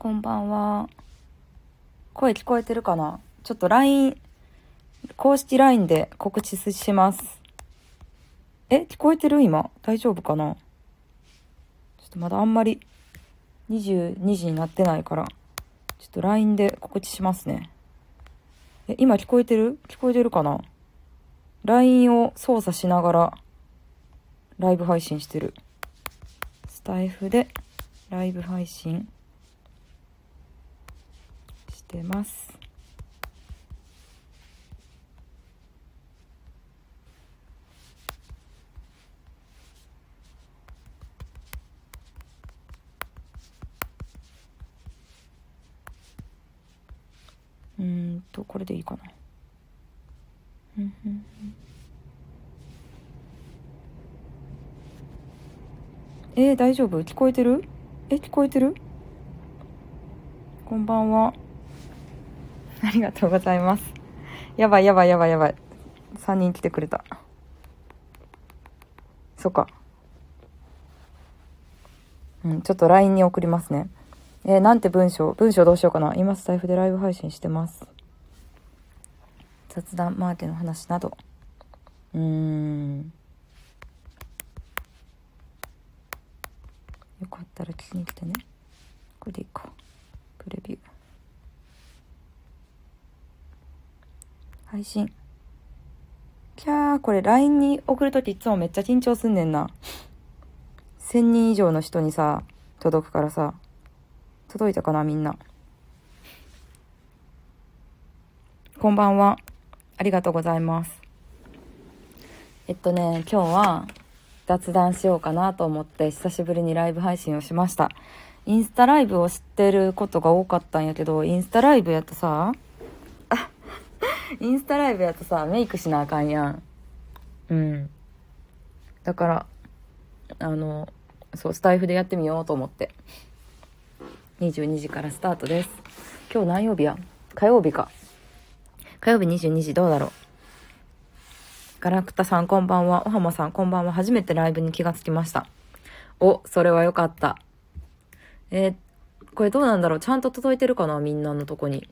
こんばんは。声聞こえてるかな？ちょっと LINE、公式 LINE で告知します。え聞こえてる今？大丈夫かな？ちょっとまだあんまり22時になってないから、ちょっと LINE で告知しますね。え、今聞こえてる？聞こえてるかな ?LINE を操作しながらライブ配信してる。スタイフでライブ配信してます。うんと、これでいいかな。えー、大丈夫？聞こえてる？え、聞こえてる？こんばんは。ありがとうございます。やばいやばいやばいやばい。3人来てくれた。そっか。うん、ちょっと LINE に送りますね。えーなんて文章？文章どうしようかな。今スタイフでライブ配信してます。雑談マーケの話など。うーん。よかったら聞きに来てね。これでいいか。プレビュー。配信。キャー、これ LINE に送るときいつもめっちゃ緊張すんねんな。1000人以上の人にさ、届くからさ。届いたかなみんな。こんばんは。ありがとうございます。えっとね、今日は雑談しようかなと思って久しぶりにライブ配信をしました。インスタライブを知ってることが多かったんやけど、インスタライブやとさ、インスタライブやとさ、メイクしなあかんやん。うん。だから、あの、そう、スタイフでやってみようと思って。22時からスタートです。今日何曜日や？火曜日か。火曜日22時どうだろう？ガラクタさんこんばんは。おはまさんこんばんは。初めてライブに気がつきました。お、それはよかった。えーこれどうなんだろう？ちゃんと届いてるかな？みんなのとこに。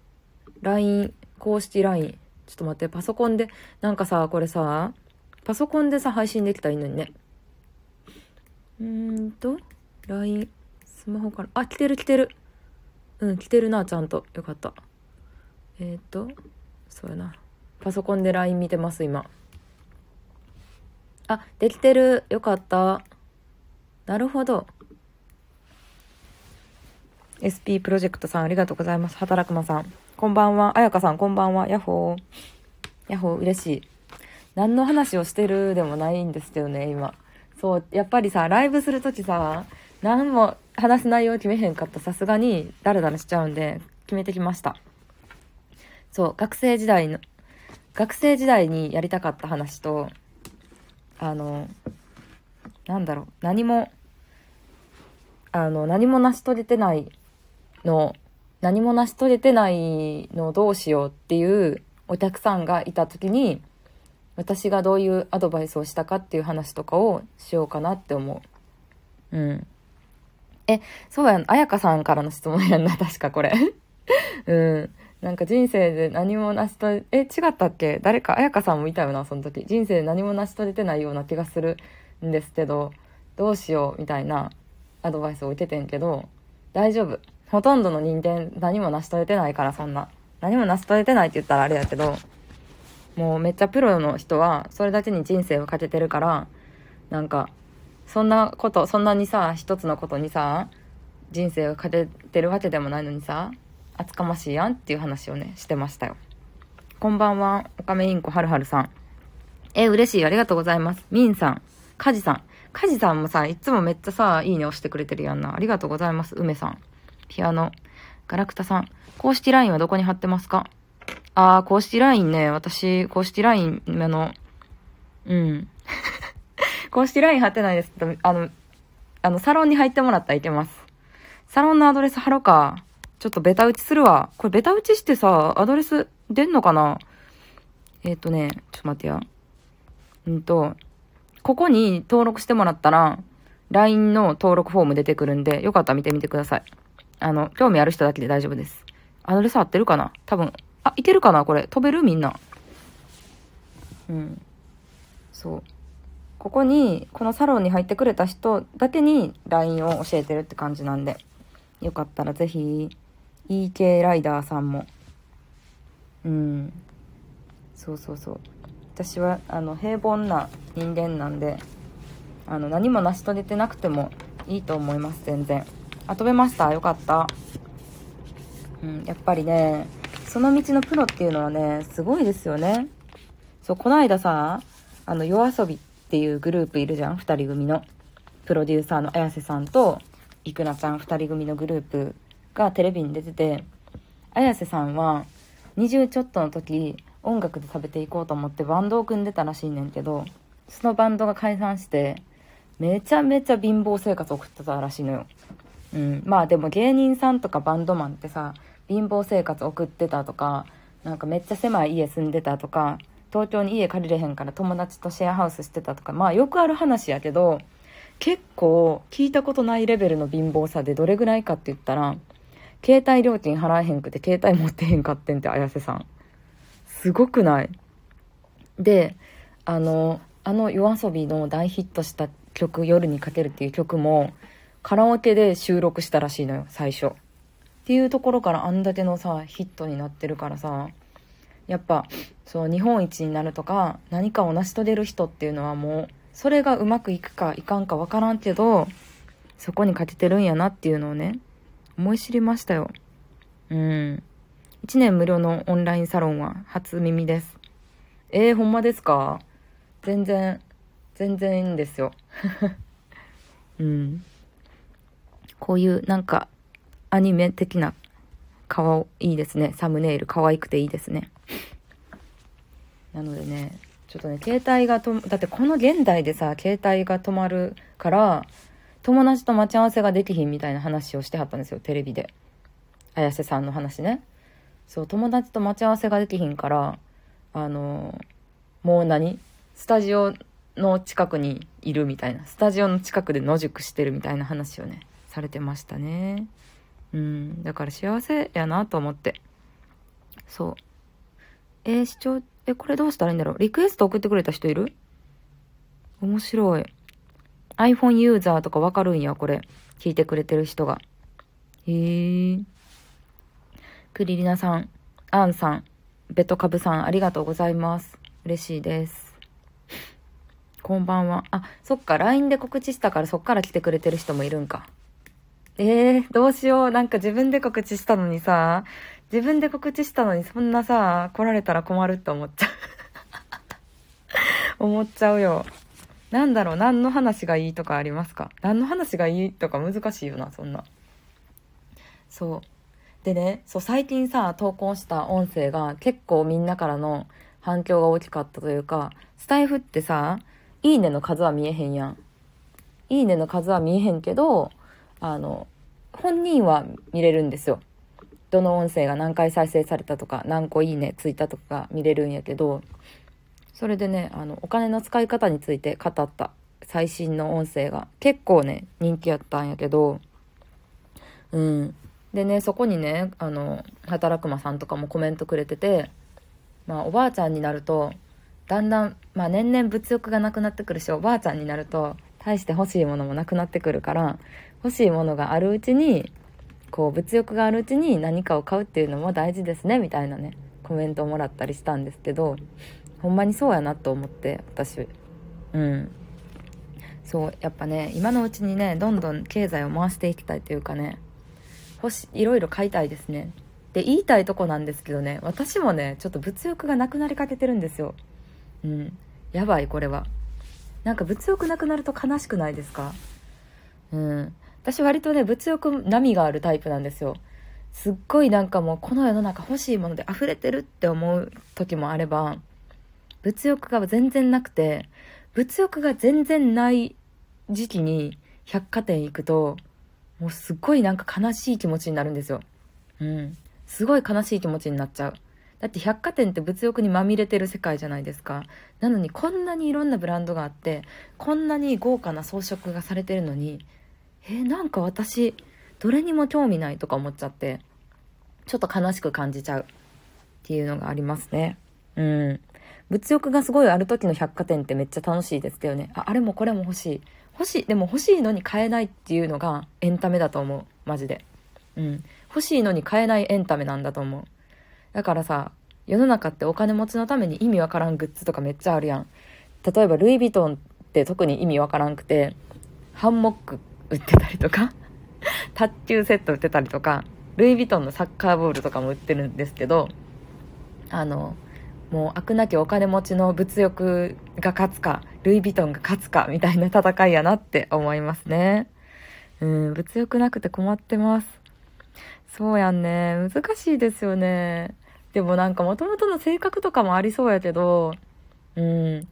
LINE、公式 LINE。ちょっと待って、パソコンで、なんかさ、これさ、パソコンでさ、配信できたらいいのにね。うーんと、LINE、スマホから、あ、来てる来てる。うん、来てるな、ちゃんと。よかった。えー、っと、そうやな。パソコンで LINE 見てます、今。あ、できてる。よかった。なるほど。SP プロジェクトさん、ありがとうございます。働くまさん。こんばんは。あやかさん、こんばんは。ヤッホー。ヤッホー、嬉しい。何の話をしてるでもないんですよね、今。そう、やっぱりさ、ライブするときさ、何も話す内容決めへんかったさすがに、ダラダラしちゃうんで、決めてきました。そう、学生時代の、学生時代にやりたかった話と、あの、なんだろう、何も、あの、何も成し遂げてないの、何も成し遂げてないのをどうしようっていうお客さんがいた時に、私がどういうアドバイスをしたかっていう話とかをしようかなって思う。うん。え、そうやん、あやかさんからの質問やんな、確かこれ。うん。なんか人生で何も成し遂げ、え、違ったっけ？誰か、あやかさんもいたよな、その時。人生で何も成し遂げてないような気がするんですけど、どうしよう、みたいなアドバイスを受けてんけど、大丈夫。ほとんどの人間何も成し遂げてないから、そんな。何も成し遂げてないって言ったらあれやけど、もうめっちゃプロの人はそれだけに人生をかけてるから、なんか、そんなこと、そんなにさ、一つのことにさ、人生をかけてるわけでもないのにさ、厚かましいやんっていう話をね、してましたよ。こんばんは、おかめインコはるはるさん。え、嬉しい、ありがとうございます。みんさん、かじさん。かじさんもさ、いつもめっちゃさ、いいね押してくれてるやんな。ありがとうございます。梅さん。ピアノ。ガラクタさん。公式 LINE はどこに貼ってますか？あー、公式 LINE ね。私、公式 LINE、の、うん。公式 LINE 貼ってないですけど、あの、あの、サロンに入ってもらったらいけます。サロンのアドレス貼ろうか。ちょっとベタ打ちするわ。これベタ打ちしてさ、アドレス出んのかな？えっ、とね、ちょっと待ってや。うんと、ここに登録してもらったら、LINE の登録フォーム出てくるんで、よかったら見てみてください。あの、興味ある人だけで大丈夫です。アドレス合ってるかな？多分。あ、いけるかな？これ。飛べる？みんな。うん。そう。ここに、このサロンに入ってくれた人だけに LINE を教えてるって感じなんで、よかったらぜひ、EK ライダーさんも。うん。そうそうそう。私は、あの、平凡な人間なんで、あの、何も成し遂げてなくてもいいと思います、全然。あ、飛べました？よかった。うん、やっぱりね、その道のプロっていうのはね、すごいですよね。そう、この間さ、あの、夜遊びっていうグループいるじゃん、二人組の。プロデューサーの綾瀬さんと、いくらちゃん二人組のグループがテレビに出てて、綾瀬さんは、20ちょっとの時、音楽で食べていこうと思ってバンドを組んでたらしいねんけど、そのバンドが解散して、めちゃめちゃ貧乏生活を送ってたらしいのよ。うん、まあでも芸人さんとかバンドマンってさ貧乏生活送ってたとかなんかめっちゃ狭い家住んでたとか東京に家借りれへんから友達とシェアハウスしてたとかまあよくある話やけど結構聞いたことないレベルの貧乏さでどれぐらいかって言ったら携帯料金払えへんくて携帯持ってへんかってんって綾瀬さん。すごくない？であのあの yoasobi の大ヒットした曲「夜にかける」っていう曲もカラオケで収録したらしいのよ、最初。っていうところからあんだけのさ、ヒットになってるからさ、やっぱ、そう、日本一になるとか、何かを成し遂げる人っていうのはもう、それがうまくいくかいかんかわからんけど、そこにかけてるんやなっていうのをね、思い知りましたよ。うん。1年無料のオンラインサロンは初耳です。えー、ほんまですか？全然、全然いいんですよ。うん。こういうなんかアニメ的な顔いいですね。サムネイル可愛くていいですね。なのでね、ちょっとね、携帯がと、だってこの現代でさ、携帯が止まるから、友達と待ち合わせができひんみたいな話をしてはったんですよ、テレビで。綾瀬さんの話ね。そう、友達と待ち合わせができひんから、あのもう何？スタジオの近くにいるみたいな。スタジオの近くで野宿してるみたいな話をね、されてましたね。うん、だから幸せやなと思って。そう。えー、視聴、え、これどうしたらいいんだろう？リクエスト送ってくれた人いる？面白い。iPhone ユーザーとかわかるんや、これ。聞いてくれてる人が。へえ。クリリナさん、アンさん、ベトカブさん、ありがとうございます。嬉しいです。こんばんは。あ、そっか、LINE で告知したからそっから来てくれてる人もいるんか。えー、どうしよう。なんか自分で告知したのにさ、自分で告知したのにそんなさ、来られたら困るって思っちゃう 思っちゃうよ。なんだろう、何の話がいいとかありますか？何の話がいいとか難しいよな、そんな。そう。でね、そう、最近さ、投稿した音声が結構みんなからの反響が大きかったというか、スタイフってさ、いいねの数は見えへんやん。いいねの数は見えへんけど、あの、本人は見れるんですよ。どの音声が何回再生されたとか、何個いいねついたとか見れるんやけど、それでね、あの、お金の使い方について語った最新の音声が結構ね、人気やったんやけど、うん。でね、そこにね、あの、働くまさんとかもコメントくれてて、まあ、おばあちゃんになると、だんだん、まあ、年々物欲がなくなってくるし、おばあちゃんになると、大して欲しいものもなくなってくるから、欲しいものがあるうちにこう物欲があるうちに何かを買うっていうのも大事ですねみたいなねコメントをもらったりしたんですけどほんまにそうやなと思って私。うん。そうやっぱね今のうちにねどんどん経済を回していきたいというかね欲しいろいろ買いたいですね。で言いたいとこなんですけどね私もねちょっと物欲がなくなりかけてるんですよ。うん。やばいこれは。なんか物欲なくなると悲しくないですか？うん。私割とね、物欲波があるタイプなんですよ。すっごいなんかもうこの世の中欲しいもので溢れてるって思う時もあれば、物欲が全然なくて、物欲が全然ない時期に百貨店行くと、もうすっごいなんか悲しい気持ちになるんですよ。うん。すごい悲しい気持ちになっちゃう。だって百貨店って物欲にまみれてる世界じゃないですか。なのにこんなにいろんなブランドがあって、こんなに豪華な装飾がされてるのに、えー、なんか私どれにも興味ないとか思っちゃってちょっと悲しく感じちゃうっていうのがありますね。うん。物欲がすごいある時の百貨店ってめっちゃ楽しいですけどね。ああれもこれも欲しい。欲しいでも欲しいのに買えないっていうのがエンタメだと思う。マジで。うん。欲しいのに買えないエンタメなんだと思う。だからさ世の中ってお金持ちのために意味わからんグッズとかめっちゃあるやん。例えばルイ・ヴィトンって特に意味わからんくてハンモック売ってたりとか 卓球セット売ってたりとかルイ・ヴィトンのサッカーボールとかも売ってるんですけどあのもう飽くなきお金持ちの物欲が勝つかルイ・ヴィトンが勝つかみたいな戦いやなって思いますね。うん物欲なくて困ってます。そうやんね。難しいですよね。でもなんかもともとの性格とかもありそうやけどうん。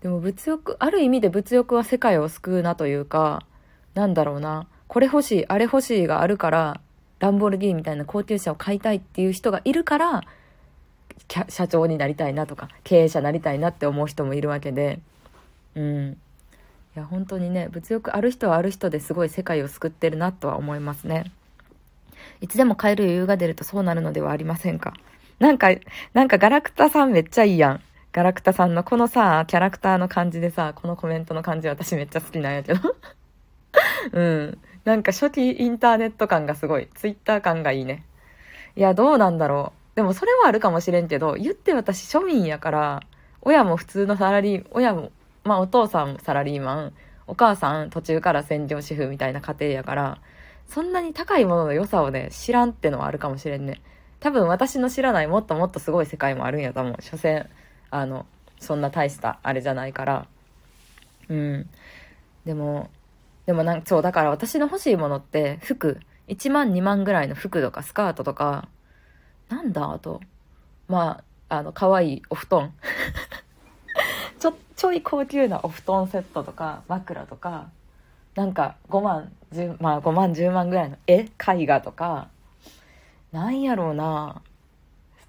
でも物欲ある意味で物欲は世界を救うなというかなんだろうな。これ欲しいあれ欲しいがあるからランボルギーニみたいな高級車を買いたいっていう人がいるから社長になりたいなとか経営者になりたいなって思う人もいるわけで。うん。いや本当にね物欲ある人はある人ですごい世界を救ってるなとは思いますね。いつでも買える余裕が出るとそうなるのではありませんか？なんかなんかガラクタさんめっちゃいいやん。ガラクタさんのこのさキャラクターの感じでさこのコメントの感じ私めっちゃ好きなんやけど。うんなんか初期インターネット感がすごいツイッター感がいいねいやどうなんだろうでもそれはあるかもしれんけど、言って私庶民やから、親も普通のサラリー、親も、まあお父さんサラリーマン、お母さん途中から専業主婦みたいな家庭やから、そんなに高いものの良さをね、知らんってのはあるかもしれんね。多分私の知らないもっともっとすごい世界もあるんやと思う。所詮、あの、そんな大したあれじゃないから。うん。でも、でもなんそう、だから私の欲しいものって服、1万2万ぐらいの服とかスカートとか、なんだあと。まあ、あの、可愛いお布団。ちょ、ちょい高級なお布団セットとか、枕とか、なんか5万、10、まあ5万、10万ぐらいの絵？絵画とか、なんやろうな。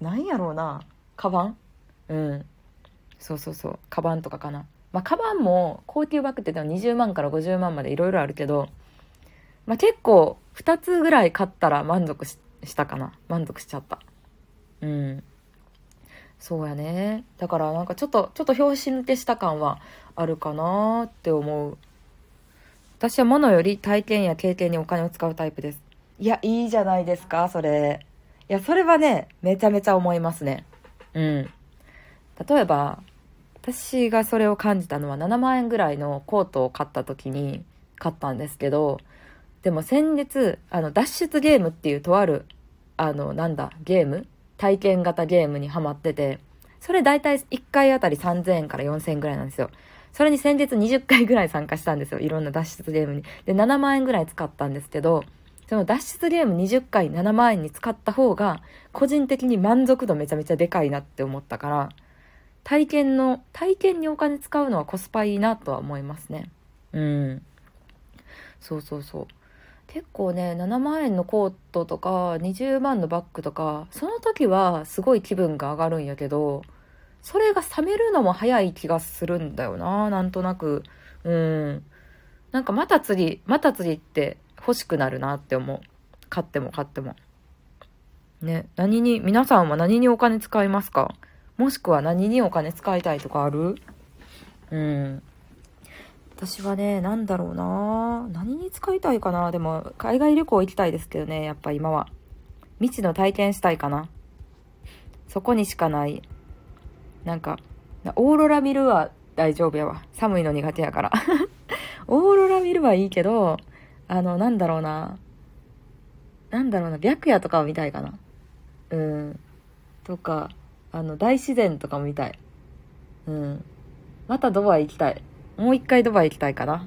なんやろうな。カバン？うん。そうそうそう。カバンとかかな。まあ、カバンも高級バッグって言っても20万から50万までいろいろあるけど、まあ、結構2つぐらい買ったら満足したかな。満足しちゃった。うん。そうやね。だからなんかちょっと、ちょっと拍子抜けした感はあるかなって思う。私は物より体験や経験にお金を使うタイプです。いや、いいじゃないですか、それ。いや、それはね、めちゃめちゃ思いますね。うん。例えば、私がそれを感じたのは7万円ぐらいのコートを買った時に買ったんですけど、でも先日、あの、脱出ゲームっていうとある、あの、なんだ、ゲーム？体験型ゲームにハマってて、それ大体1回あたり3000円から4000円ぐらいなんですよ。それに先日20回ぐらい参加したんですよ。いろんな脱出ゲームに。で、7万円ぐらい使ったんですけど、その脱出ゲーム20回7万円に使った方が、個人的に満足度めちゃめちゃでかいなって思ったから、体験の、体験にお金使うのはコスパいいなとは思いますね。うん。そうそうそう。結構ね7万円のコートとか20万のバッグとかその時はすごい気分が上がるんやけどそれが冷めるのも早い気がするんだよななんとなくうんなんかまた次また次って欲しくなるなって思う買っても買ってもね何に皆さんは何にお金使いますか？もしくは何にお金使いたいとかある？うん私はね、なんだろうな何に使いたいかな？でも、海外旅行行きたいですけどね、やっぱ今は。未知の体験したいかな。そこにしかない。なんか、オーロラ見るは大丈夫やわ。寒いの苦手やから。オーロラ見るはいいけど、あの、なんだろうな。なんだろうな、白夜とかを見たいかな。うん。とか、あの、大自然とかも見たい。うん。またドバイ行きたい。もう一回ドバイ行きたいかな。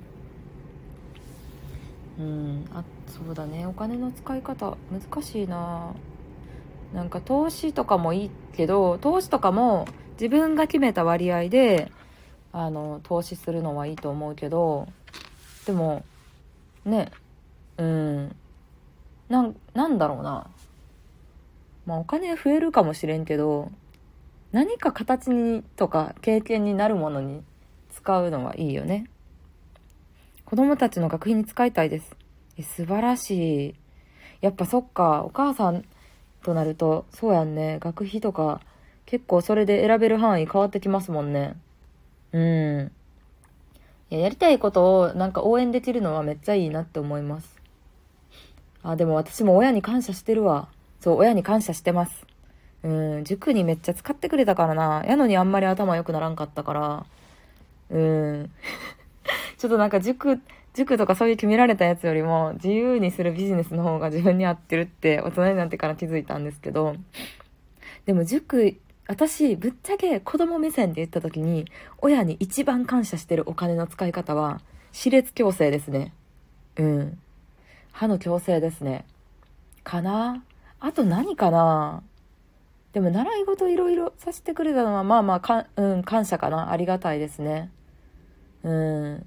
うん。あそうだね。お金の使い方難しいな。なんか投資とかもいいけど投資とかも自分が決めた割合であの投資するのはいいと思うけどでもね。うん。なんなんだろうな。まあお金増えるかもしれんけど何か形にとか経験になるものに使うのはいいよね。子供たちの学費に使いたいです。え素晴らしい。やっぱそっか、お母さんとなると、そうやんね。学費とか、結構それで選べる範囲変わってきますもんね。うん。いや、やりたいことをなんか応援できるのはめっちゃいいなって思います。あ、でも私も親に感謝してるわ。そう、親に感謝してます。うん、塾にめっちゃ使ってくれたからな。やのにあんまり頭良くならんかったから。うん。ちょっとなんか塾、塾とかそういう決められたやつよりも自由にするビジネスの方が 自分に合ってるって大人になってから気づいたんですけど、でも塾、私、ぶっちゃけ子供目線で言った時に、親に一番感謝してるお金の使い方は、歯列矯正ですね。うん。歯の矯正ですね。かな？あと何かな？でも習い事いろいろさせてくれたのは、まあまあか、うん、感謝かな。ありがたいですね。うん。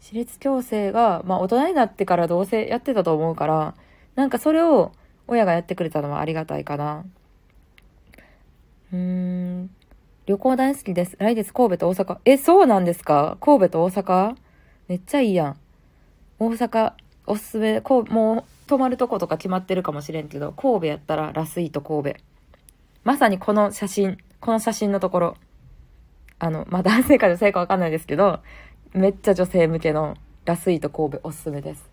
私立矯正が、まあ大人になってからどうせやってたと思うから、なんかそれを親がやってくれたのはありがたいかな。うーん。旅行大好きです。来月神戸と大阪。え、そうなんですか？神戸と大阪？めっちゃいいやん。大阪、おすすめ、こう、もう、泊まるとことか決まってるかもしれんけど、神戸やったらラスイート神戸。まさにこの写真、この写真のところ。あの、まあ、男性か女性かわかんないですけど、めっちゃ女性向けのラスイート神戸おすすめです。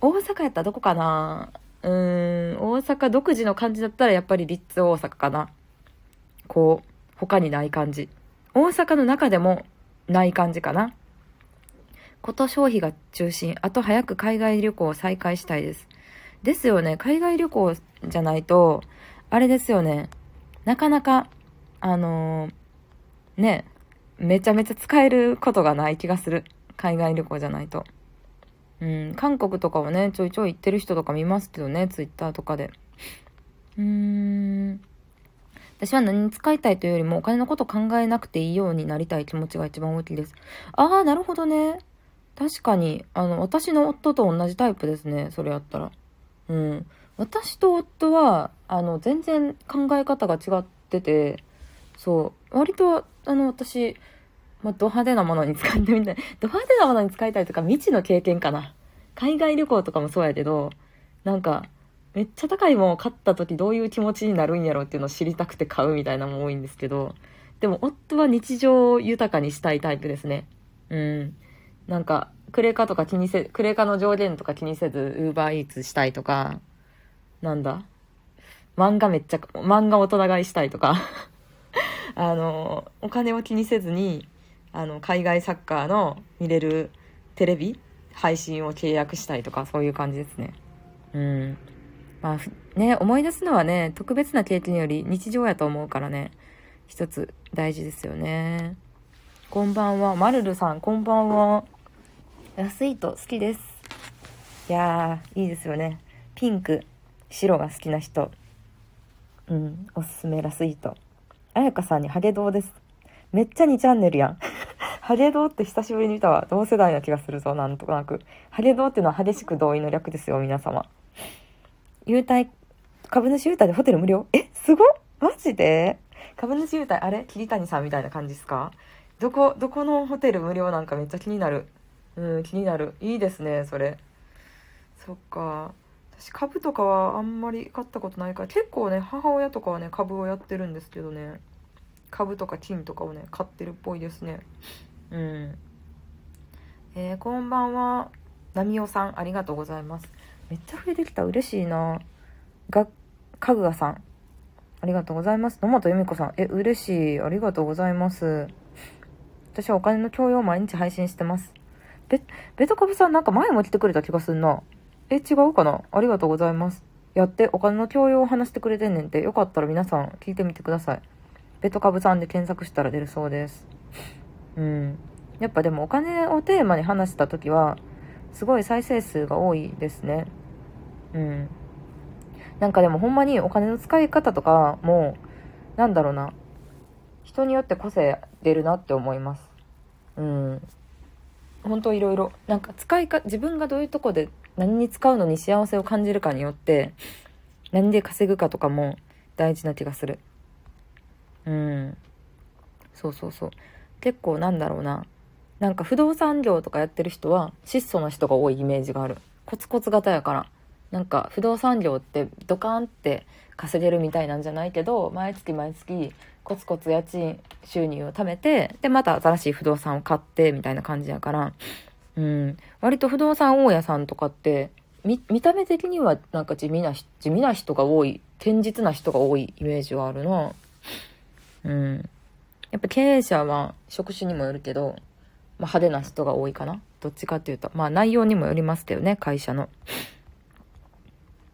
大阪やったらどこかな？うーん、大阪独自の感じだったらやっぱりリッツ大阪かな。こう、他にない感じ。大阪の中でもない感じかな。こと消費が中心。あと早く海外旅行を再開したいです。ですよね。海外旅行じゃないと、あれですよね。なかなか、あのー、ね、めちゃめちゃ使えることがない気がする。海外旅行じゃないと。うん、韓国とかはね、ちょいちょい行ってる人とか見ますけどね、ツイッターとかで。うーん。私は何に使いたいというよりもお金のこと考えなくていいようになりたい気持ちが一番大きいです。ああ、なるほどね。確かに、あの、私の夫と同じタイプですね、それやったら。うん。私と夫は、あの、全然考え方が違ってて、そう、割と、あの、私、まあ、ド派手なものに使ってみたい。ド派手なものに使いたいとか、未知の経験かな。海外旅行とかもそうやけど、なんか、めっちゃ高いものを買った時どういう気持ちになるんやろうっていうのを知りたくて買うみたいなのも多いんですけど、でも夫は日常を豊かにしたいタイプですね。うん。なんか、クレカとか気にせ、クレカの上限とか気にせず、ウーバーイーツしたいとか、なんだ？漫画めっちゃ、漫画大人買いしたいとか あの、お金を気にせずに、あの、海外サッカーの見れるテレビ配信を契約したいとか、そういう感じですね。うん。まあ、ね、思い出すのはね、特別な経験より日常やと思うからね、一つ大事ですよね。こんばんは。まるるさん、こんばんは。ラスイート好きです。いやー、いいですよね。ピンク、白が好きな人。うん、おすすめラスイート。あやかさんにハゲドウです。めっちゃ2チャンネルやん。ハゲドウって久しぶりに見たわ。同世代な気がするぞ、なんとなく。ハゲドウっていうのは激しく同意の略ですよ、皆様。優待、株主優待でホテル無料？え、すごマジで？株主優待、あれ？桐谷さんみたいな感じですか？どこ、どこのホテル無料なんかめっちゃ気になる。うん、気になる。いいですね、それ。そっか。私株とかはあんまり買ったことないから結構ね母親とかはね株をやってるんですけどね。株とか金とかをね買ってるっぽいですね。うん。えー、こんばんは。なみおさんありがとうございます。めっちゃ増えてきた。嬉しいな。がかぐがさん。ありがとうございます。野本由美子さん。え嬉しい。ありがとうございます。私はお金の教養を毎日配信してます。ベベトカブさんなんか前も来てくれた気がすんな。え、違うかな？ありがとうございます。やって、お金の教養を話してくれてんねんって、よかったら皆さん聞いてみてください。ベトカブさんで検索したら出るそうです。うん。やっぱでもお金をテーマに話した時は、すごい再生数が多いですね。うん。なんかでもほんまにお金の使い方とかも、なんだろうな。人によって個性出るなって思います。うん。本当いろいろ。なんか使いか、自分がどういうとこで何に使うのに幸せを感じるかによって何で稼ぐかとかも大事な気がする。うん。そうそうそう。結構なんだろうな。なんか不動産業とかやってる人は質素な人が多いイメージがある。コツコツ型やから。なんか不動産業ってドカーンって稼げるみたいなんじゃないけど毎月毎月コツコツ家賃収入を貯めてでまた新しい不動産を買ってみたいな感じやから。うん。割と不動産大家さんとかって見た目的にはなんか地味な地味な人が多い堅実な人が多いイメージはあるな。うん。やっぱ経営者は職種にもよるけど、まあ、派手な人が多いかな。どっちかっていうと。まあ内容にもよりますけどね会社の。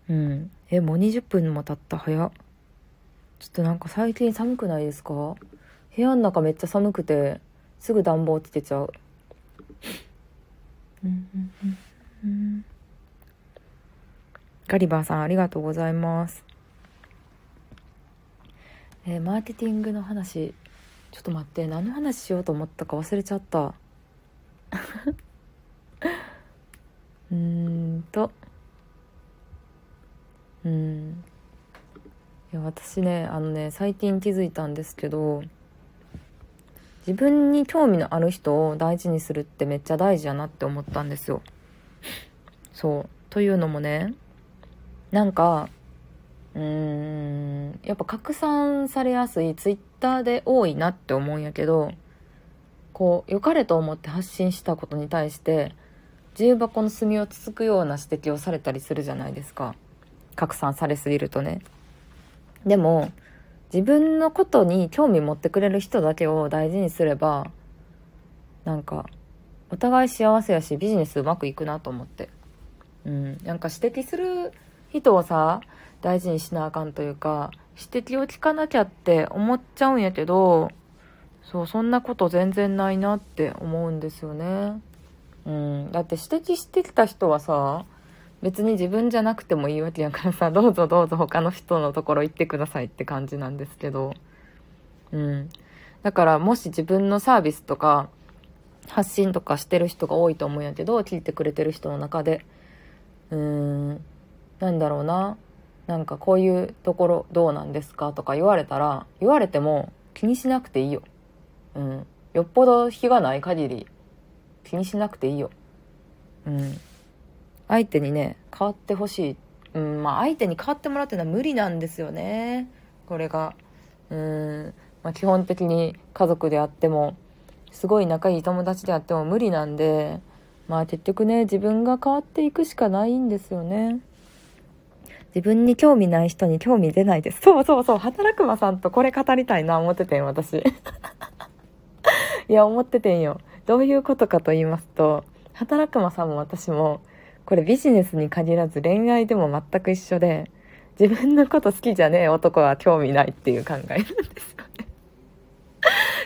うん。えもう20分も経った。早っ。ちょっとなんか最近寒くないですか？部屋の中めっちゃ寒くてすぐ暖房つけちゃう。うんうんうんガリバーさんありがとうございます。えー、マーケティングの話ちょっと待って何の話しようと思ったか忘れちゃった。うんと。うん。いや私ねあのね最近気づいたんですけど自分に興味のある人を大事にするってめっちゃ大事やなって思ったんですよ。そう。というのもねなんかうーんやっぱ拡散されやすいツイッターで多いなって思うんやけどこう良かれと思って発信したことに対して重箱の隅をつつくような指摘をされたりするじゃないですか。拡散されすぎるとね。でも自分のことに興味持ってくれる人だけを大事にすればなんかお互い幸せやしビジネスうまくいくなと思って。うん。なんか指摘する人をさ大事にしなあかんというか指摘を聞かなきゃって思っちゃうんやけどそうそんなこと全然ないなって思うんですよね。うん。だって指摘してきた人はさ別に自分じゃなくてもいいわけやからさ どうぞどうぞ他の人のところ行ってくださいって感じなんですけど。うん。だからもし自分のサービスとか発信とかしてる人が多いと思うんやけど聞いてくれてる人の中で。うーん。なんだろうな。なんかこういうところどうなんですかとか言われたら言われても気にしなくていいよ。うん。よっぽど日がない限り気にしなくていいよ。うん。相手にね変わってほしい、うんまあ、相手に変わってもらうっていうのは無理なんですよね。これが。うん、まあ、基本的に家族であってもすごい仲いい友達であっても無理なんでまあ結局ね自分が変わっていくしかないんですよね。自分に興味ない人に興味出ないです。そうそうそう。働くまさんとこれ語りたいな思っててん私。いや思っててんよ。どういうことかと言いますと働くまさんも私もこれビジネスに限らず恋愛でも全く一緒で自分のこと好きじゃねえ男は興味ないっていう考えなんですよね。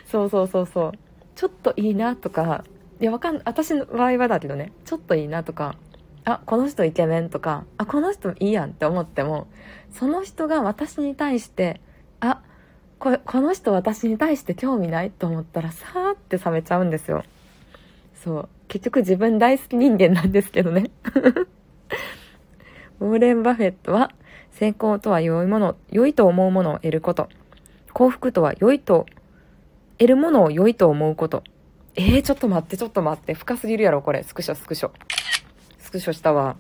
そうそうそうそう。ちょっといいなとかいやわかん私の場合はだけどねちょっといいなとかあこの人イケメンとかあこの人いいやんって思ってもその人が私に対してあここの人私に対して興味ないと思ったらさーって冷めちゃうんですよ。そう。結局自分大好き人間なんですけどね。ウォーレン・バフェットは成功とは良いもの良いと思うものを得ること。幸福とは良いと得るものを良いと思うこと。えー、ちょっと待ってちょっと待って。深すぎるやろこれ。スクショスクショ。スクショしたわ。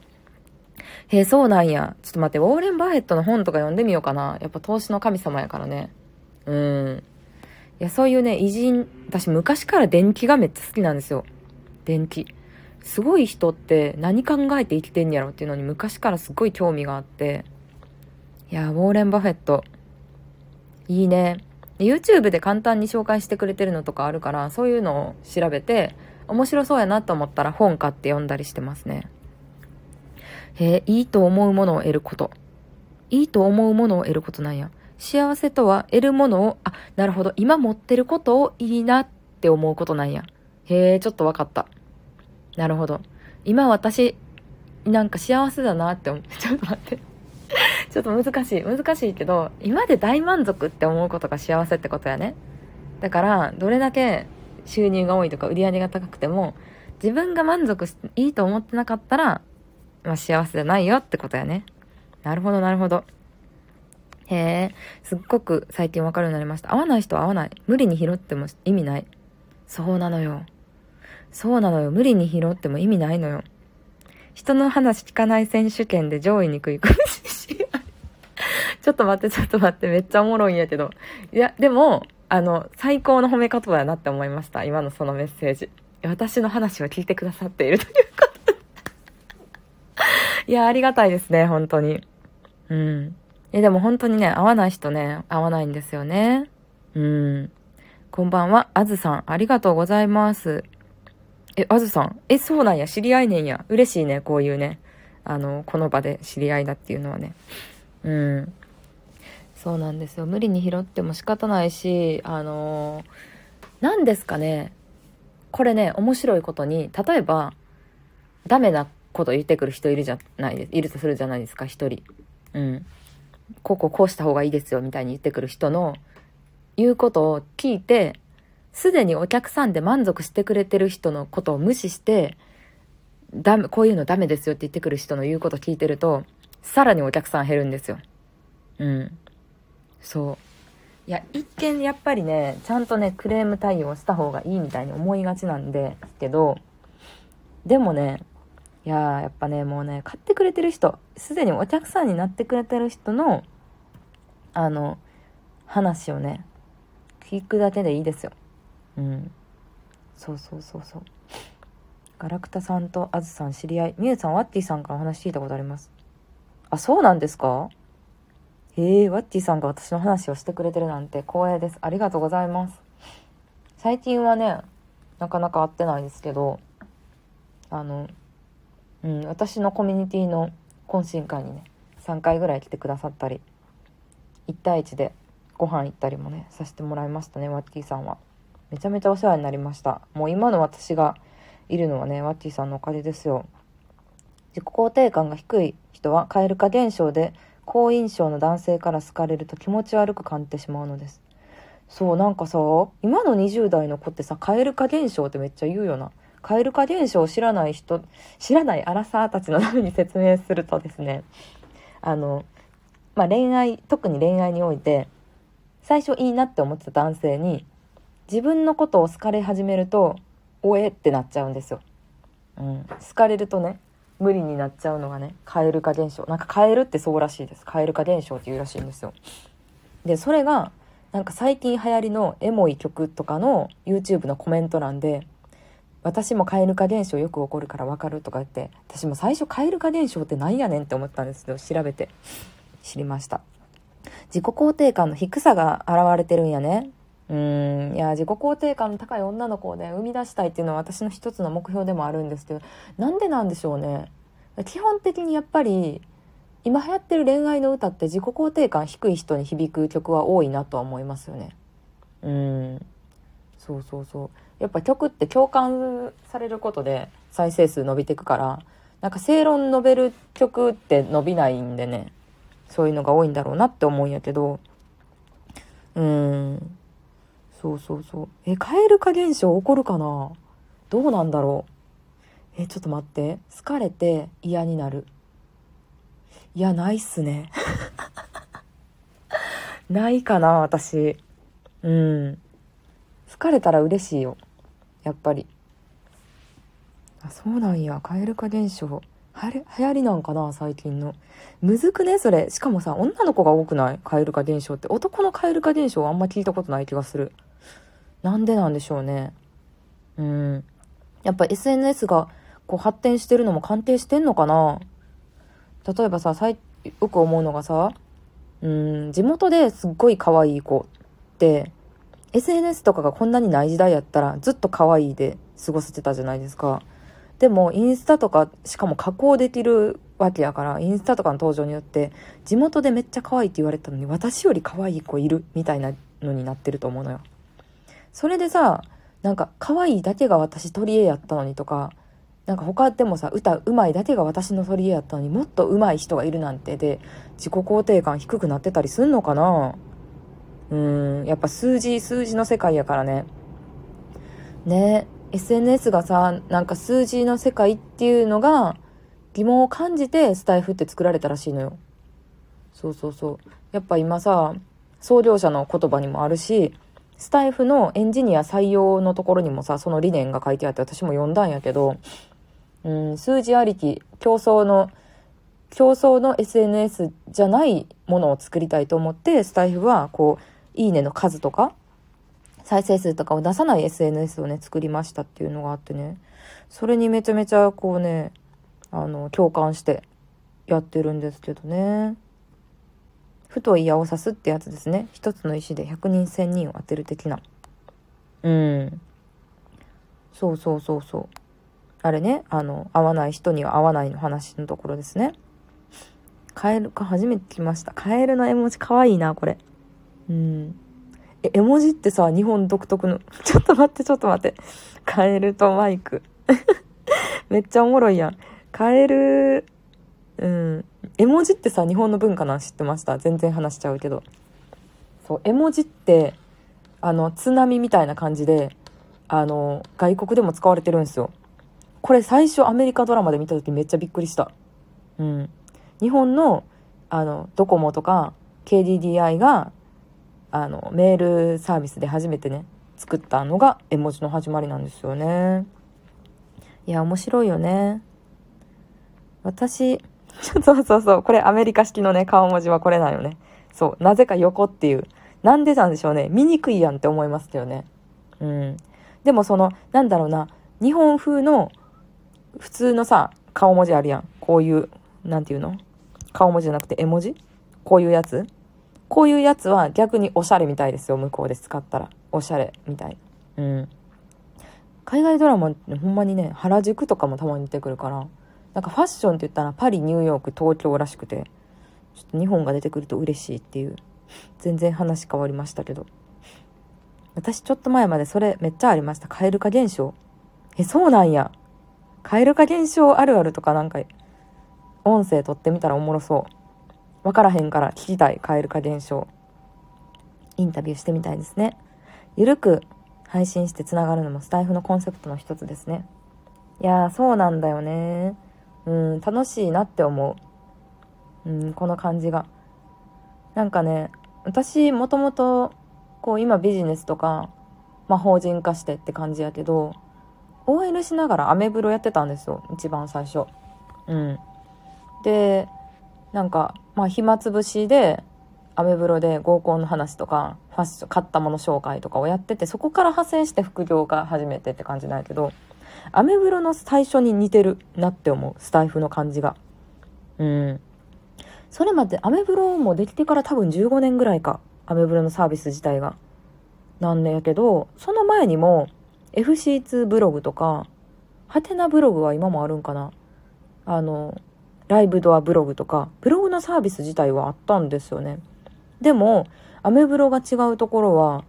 へえそうなんや。ちょっと待って。ウォーレン・バフェットの本とか読んでみようかな。やっぱ投資の神様やからね。うん。いやそういうね偉人。私昔から電気がめっちゃ好きなんですよ。電気。すごい人って何考えて生きてんやろっていうのに昔からすごい興味があって。いやウォーレン・バフェット。いいね。YouTube で簡単に紹介してくれてるのとかあるからそういうのを調べて面白そうやなと思ったら本買って読んだりしてますね。へえいいと思うものを得ること。いいと思うものを得ることなんや。幸せとは得るものをあなるほど。今持ってることをいいなって思うことなんや。へえちょっと分かった。なるほど。今私、なんか幸せだなって思って、ちょっと待って。ちょっと難しい。難しいけど、今で大満足って思うことが幸せってことやね。だから、どれだけ収入が多いとか売り上げが高くても、自分が満足していいと思ってなかったら、まあ幸せじゃないよってことやね。なるほど、なるほど。へえ、すっごく最近わかるようになりました。合わない人は合わない。無理に拾っても意味ない。そうなのよ。そうなのよ。無理に拾っても意味ないのよ。人の話聞かない選手権で上位に食い込む自信ある。ちょっと待って、ちょっと待って、めっちゃおもろいんやけど。いや、でも、あの、最高の褒め言葉だなって思いました。今のそのメッセージ。私の話を聞いてくださっているということ いや、ありがたいですね、本当に。うん。え、でも本当にね、会わない人ね、会わないんですよね。うん。こんばんは、あずさん、ありがとうございます。え、あずさんえ、そうなんや、知り合いねんや。嬉しいね、こういうね。あの、この場で知り合いだっていうのはね。うん。そうなんですよ。無理に拾っても仕方ないし、あの何ですかね。これね、面白いことに、例えば、ダメなこと言ってくる人いるじゃないです、いるとするじゃないですか、一人。うん。こうこうこうした方がいいですよ、みたいに言ってくる人の言うことを聞いて、すでにお客さんで満足してくれてる人のことを無視して、ダメ、こういうのダメですよって言ってくる人の言うこと聞いてると、さらにお客さん減るんですよ。うん。そう。いや、一見やっぱりね、ちゃんとね、クレーム対応した方がいいみたいに思いがちなんですけど、でもね、いややっぱね、もうね、買ってくれてる人、すでにお客さんになってくれてる人の、あの、話をね、聞くだけでいいですよ。うん。そうそうそうそう。ガラクタさんとアズさん知り合い。ミュウさん、ワッティさんからお話聞いたことあります。あ、そうなんですか？へえ、ワッティさんが私の話をしてくれてるなんて光栄です。ありがとうございます。最近はね、なかなか会ってないですけど、あの、うん、私のコミュニティの懇親会にね、3回ぐらい来てくださったり、1対1でご飯行ったりもね、させてもらいましたね、ワッティさんは。めちゃめちゃお世話になりました。もう今の私がいるのはね、ワッティさんのおかげですよ。自己肯定感が低い人は蛙化現象で好印象の男性から好かれると気持ち悪く感じてしまうのです。そう、なんかさ、今の20代の子ってさ、蛙化現象ってめっちゃ言うよな。蛙化現象を知らない人、知らないアラサーたちのために説明するとですね、あの、まあ、恋愛、特に恋愛において、最初いいなって思ってた男性に、自分のことを好かれ始めると、おえってなっちゃうんですよ。うん。好かれるとね、無理になっちゃうのがね、蛙化現象。なんか蛙ってそうらしいです。蛙化現象っていうらしいんですよ。で、それが、なんか最近流行りのエモい曲とかの YouTube のコメント欄で、私も蛙化現象よく起こるからわかるとか言って、私も最初蛙化現象って何やねんって思ったんですけど、調べて知りました。自己肯定感の低さが現れてるんやね。うん、いや、自己肯定感の高い女の子をね、生み出したいっていうのは私の一つの目標でもあるんですけど、なんでなんでしょうね。基本的にやっぱり、今流行ってる恋愛の歌って自己肯定感低い人に響く曲は多いなとは思いますよね。うん。そうそうそう。やっぱ曲って共感されることで再生数伸びてくから、なんか正論述べる曲って伸びないんでね、そういうのが多いんだろうなって思うんやけど、うーん。そうそうそう。え、蛙化現象起こるかな？どうなんだろう？え、ちょっと待って。疲れて嫌になる。いや、ないっすね。ないかな、私。うん。疲れたら嬉しいよ。やっぱり。あ、そうなんや。蛙化現象。はれ、流行りなんかな最近の。むずくねそれ。しかもさ、女の子が多くない？蛙化現象って。男の蛙化現象はあんま聞いたことない気がする。なんでなんでしょうね。うん。やっぱ SNS がこう発展してるのも関係してんのかな例えばさ、さいよく思うのがさ、うん、地元ですっごい可愛い子って、SNS とかがこんなにない時代やったらずっと可愛いで過ごせてたじゃないですか。でもインスタとかしかも加工できるわけやからインスタとかの登場によって地元でめっちゃ可愛いって言われたのに私より可愛い子いるみたいなのになってると思うのよ。それでさなんか可愛いだけが私取り柄やったのにとかなんか他でもさ歌うまいだけが私の取り柄やったのにもっと上手い人がいるなんてで自己肯定感低くなってたりすんのかなうん、やっぱ数字、数字の世界やからね。ね、SNS がさ、なんか数字の世界っていうのが疑問を感じてスタイフって作られたらしいのよ。そうそうそう。やっぱ今さ、創業者の言葉にもあるし、スタイフのエンジニア採用のところにもさ、その理念が書いてあって私も読んだんやけど、うん、数字ありき、競争の、競争の SNS じゃないものを作りたいと思って、スタイフは、こう、いいねの数とか、再生数とかを出さない SNS をね、作りましたっていうのがあってね、それにめちゃめちゃこうね、あの、共感してやってるんですけどね。太い矢を刺すってやつですね。一つの石で100人1000人を当てる的な。うん。そうそうそうそう。あれね、あの、合わない人には合わないの話のところですね。カエルか初めて来ました。カエルの絵文字かわいいな、これ。うん。え、絵文字ってさ、日本独特の、ちょっと待って、ちょっと待って。カエルとマイク。めっちゃおもろいやん。カエル、うん。絵文字ってさ、日本の文化なん知ってました？全然話しちゃうけど。そう、絵文字って、あの、津波みたいな感じで、あの、外国でも使われてるんですよ。これ最初アメリカドラマで見た時めっちゃびっくりした。うん。日本の、あの、ドコモとか KDDI が、あの、メールサービスで初めてね、作ったのが絵文字の始まりなんですよね。いや、面白いよね。私、そうそうそう、これアメリカ式のね、顔文字はこれなんよね。そう、なぜか横っていう。なんでなんでしょうね。見にくいやんって思いますけどね。うん。でもその、なんだろうな、日本風の普通のさ、顔文字あるやん。こういう、なんていうの？顔文字じゃなくて絵文字？こういうやつ？こういうやつは逆におしゃれみたいですよ、向こうで使ったら。おしゃれみたい。うん。海外ドラマってほんまにね、原宿とかもたまに出てくるから、なんかファッションって言ったらパリ、ニューヨーク、東京らしくて、ちょっと日本が出てくると嬉しいっていう。全然話変わりましたけど。私ちょっと前までそれめっちゃありました。蛙化現象。え、そうなんや。蛙化現象あるあるとかなんか、音声取ってみたらおもろそう。わからへんから聞きたい、蛙化現象。インタビューしてみたいですね。ゆるく配信してつながるのもスタイフのコンセプトの一つですね。いやー、そうなんだよね。うん、楽しいなって思う。うん、この感じが。なんかね、私、もともと、こう、今ビジネスとか、まあ、法人化してって感じやけど、OL しながらアメブロやってたんですよ。一番最初。うん。で、なんか、まあ、暇つぶしで、アメブロで合コンの話とか、ファッション、買ったもの紹介とかをやってて、そこから派生して副業が始めてって感じなんやけど、アメブロの最初に似てるなって思う。スタイフの感じが。うん。それまでアメブロもできてから多分15年ぐらいか。アメブロのサービス自体が。なんだけど、その前にも FC2 ブログとか、ハテナブログは今もあるんかな。あの、ライブドアブログとか、ブログのサービス自体はあったんですよね。でも、アメブロが違うところは、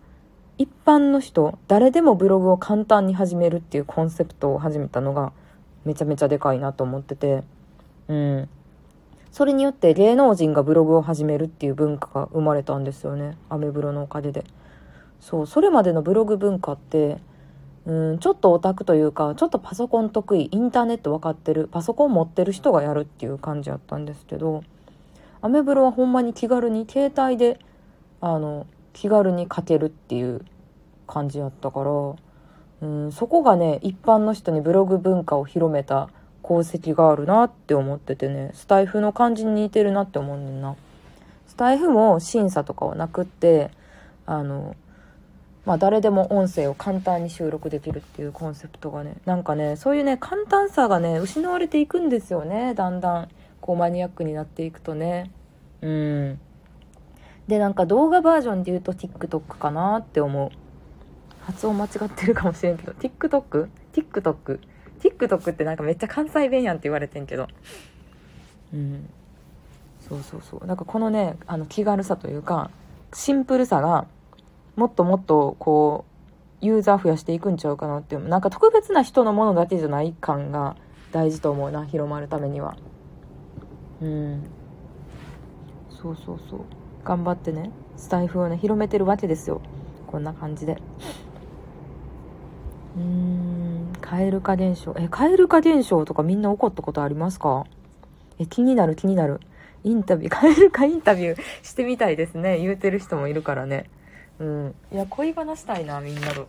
一般の人、誰でもブログを簡単に始めるっていうコンセプトを始めたのが、めちゃめちゃでかいなと思ってて、うん。それによって芸能人がブログを始めるっていう文化が生まれたんですよね。アメブロのおかげで。そう、それまでのブログ文化って、うん、ちょっとオタクというか、ちょっとパソコン得意、インターネット分かってる、パソコン持ってる人がやるっていう感じやったんですけど、アメブロはほんまに気軽に携帯で、あの、気軽に書けるっていう感じやったから、うん、そこがね、一般の人にブログ文化を広めた功績があるなって思っててね、スタイフの感じに似てるなって思うねんな。スタイフも審査とかはなくって、あの、まあ誰でも音声を簡単に収録できるっていうコンセプトがね、なんかね、そういうね、簡単さがね、失われていくんですよね、だんだん。こうマニアックになっていくとね。うん。で、なんか動画バージョンで言うと TikTok かなって思う。発音間違ってるかもしれんけど、TikTok?TikTok? TikTok ってなんかめっちゃ関西弁やんって言われてんけど。うん。そうそうそう。なんかこのね、あの気軽さというか、シンプルさが、もっともっとこう、ユーザー増やしていくんちゃうかなっていう。なんか特別な人のものだけじゃない感が大事と思うな、広まるためには。うん。そうそうそう。頑張ってね、スタイフをね、広めてるわけですよ。こんな感じで。うーん、蛙化現象。え、蛙化現象とかみんな起こったことありますか？え、気になる気になる。インタビュー、蛙化インタビューしてみたいですね。言うてる人もいるからね。うん。いや、恋話したいな、みんなと。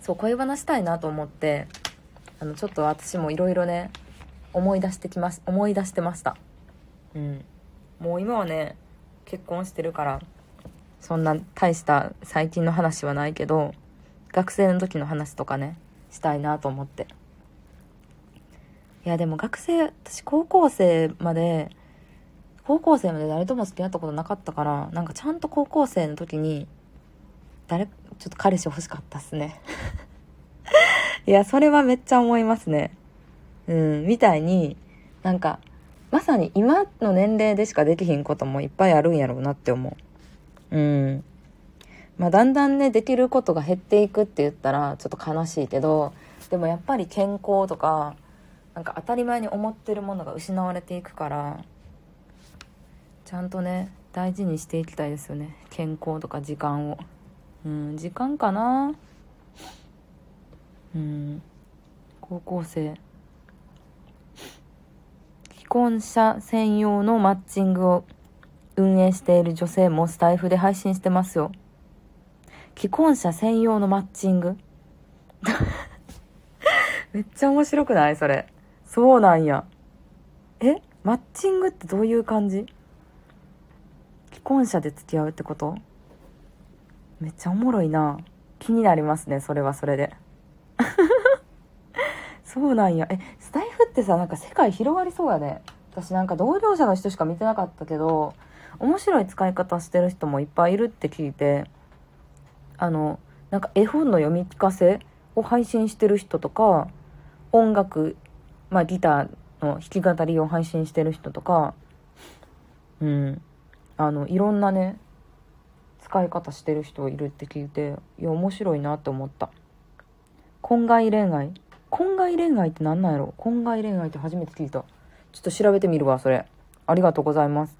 そう、恋話したいなと思って、あのちょっと私もいろいろね思い出してきまし思い出してましたうんもう今はね結婚してるからそんな大した最近の話はないけど学生の時の話とかねしたいなと思って。いやでも学生私高校生まで高校生まで誰とも付き合ったことなかったからなんかちゃんと高校生の時に誰ちょっと彼氏欲しかったっすね。いやそれはめっちゃ思いますね。うんみたいになんかまさに今の年齢でしかできひんこともいっぱいあるんやろうなって思う。うん。まあだんだんねできることが減っていくって言ったらちょっと悲しいけどでもやっぱり健康とかなんか当たり前に思ってるものが失われていくからちゃんとね大事にしていきたいですよね。健康とか時間を。うん時間かな。うん。高校生。婚者専用のマッチングを運営している女性もスタイフで配信してますよ。既婚者専用のマッチング？めっちゃ面白くない？それ。そうなんや。え？マッチングってどういう感じ？既婚者で付き合うってこと？めっちゃおもろいな。気になりますねそれはそれで。そうなんや。えスタイフってさなんか世界広がりそうやね。私なんか同業者の人しか見てなかったけど面白い使い方してる人もいっぱいいるって聞いてあのなんか絵本の読み聞かせを配信してる人とか音楽まあギターの弾き語りを配信してる人とかうん。あのいろんなね使い方してる人いるって聞いていや面白いなって思った。婚外恋愛。婚外恋愛って何なんやろ？婚外恋愛って初めて聞いた。ちょっと調べてみるわそれ。ありがとうございます。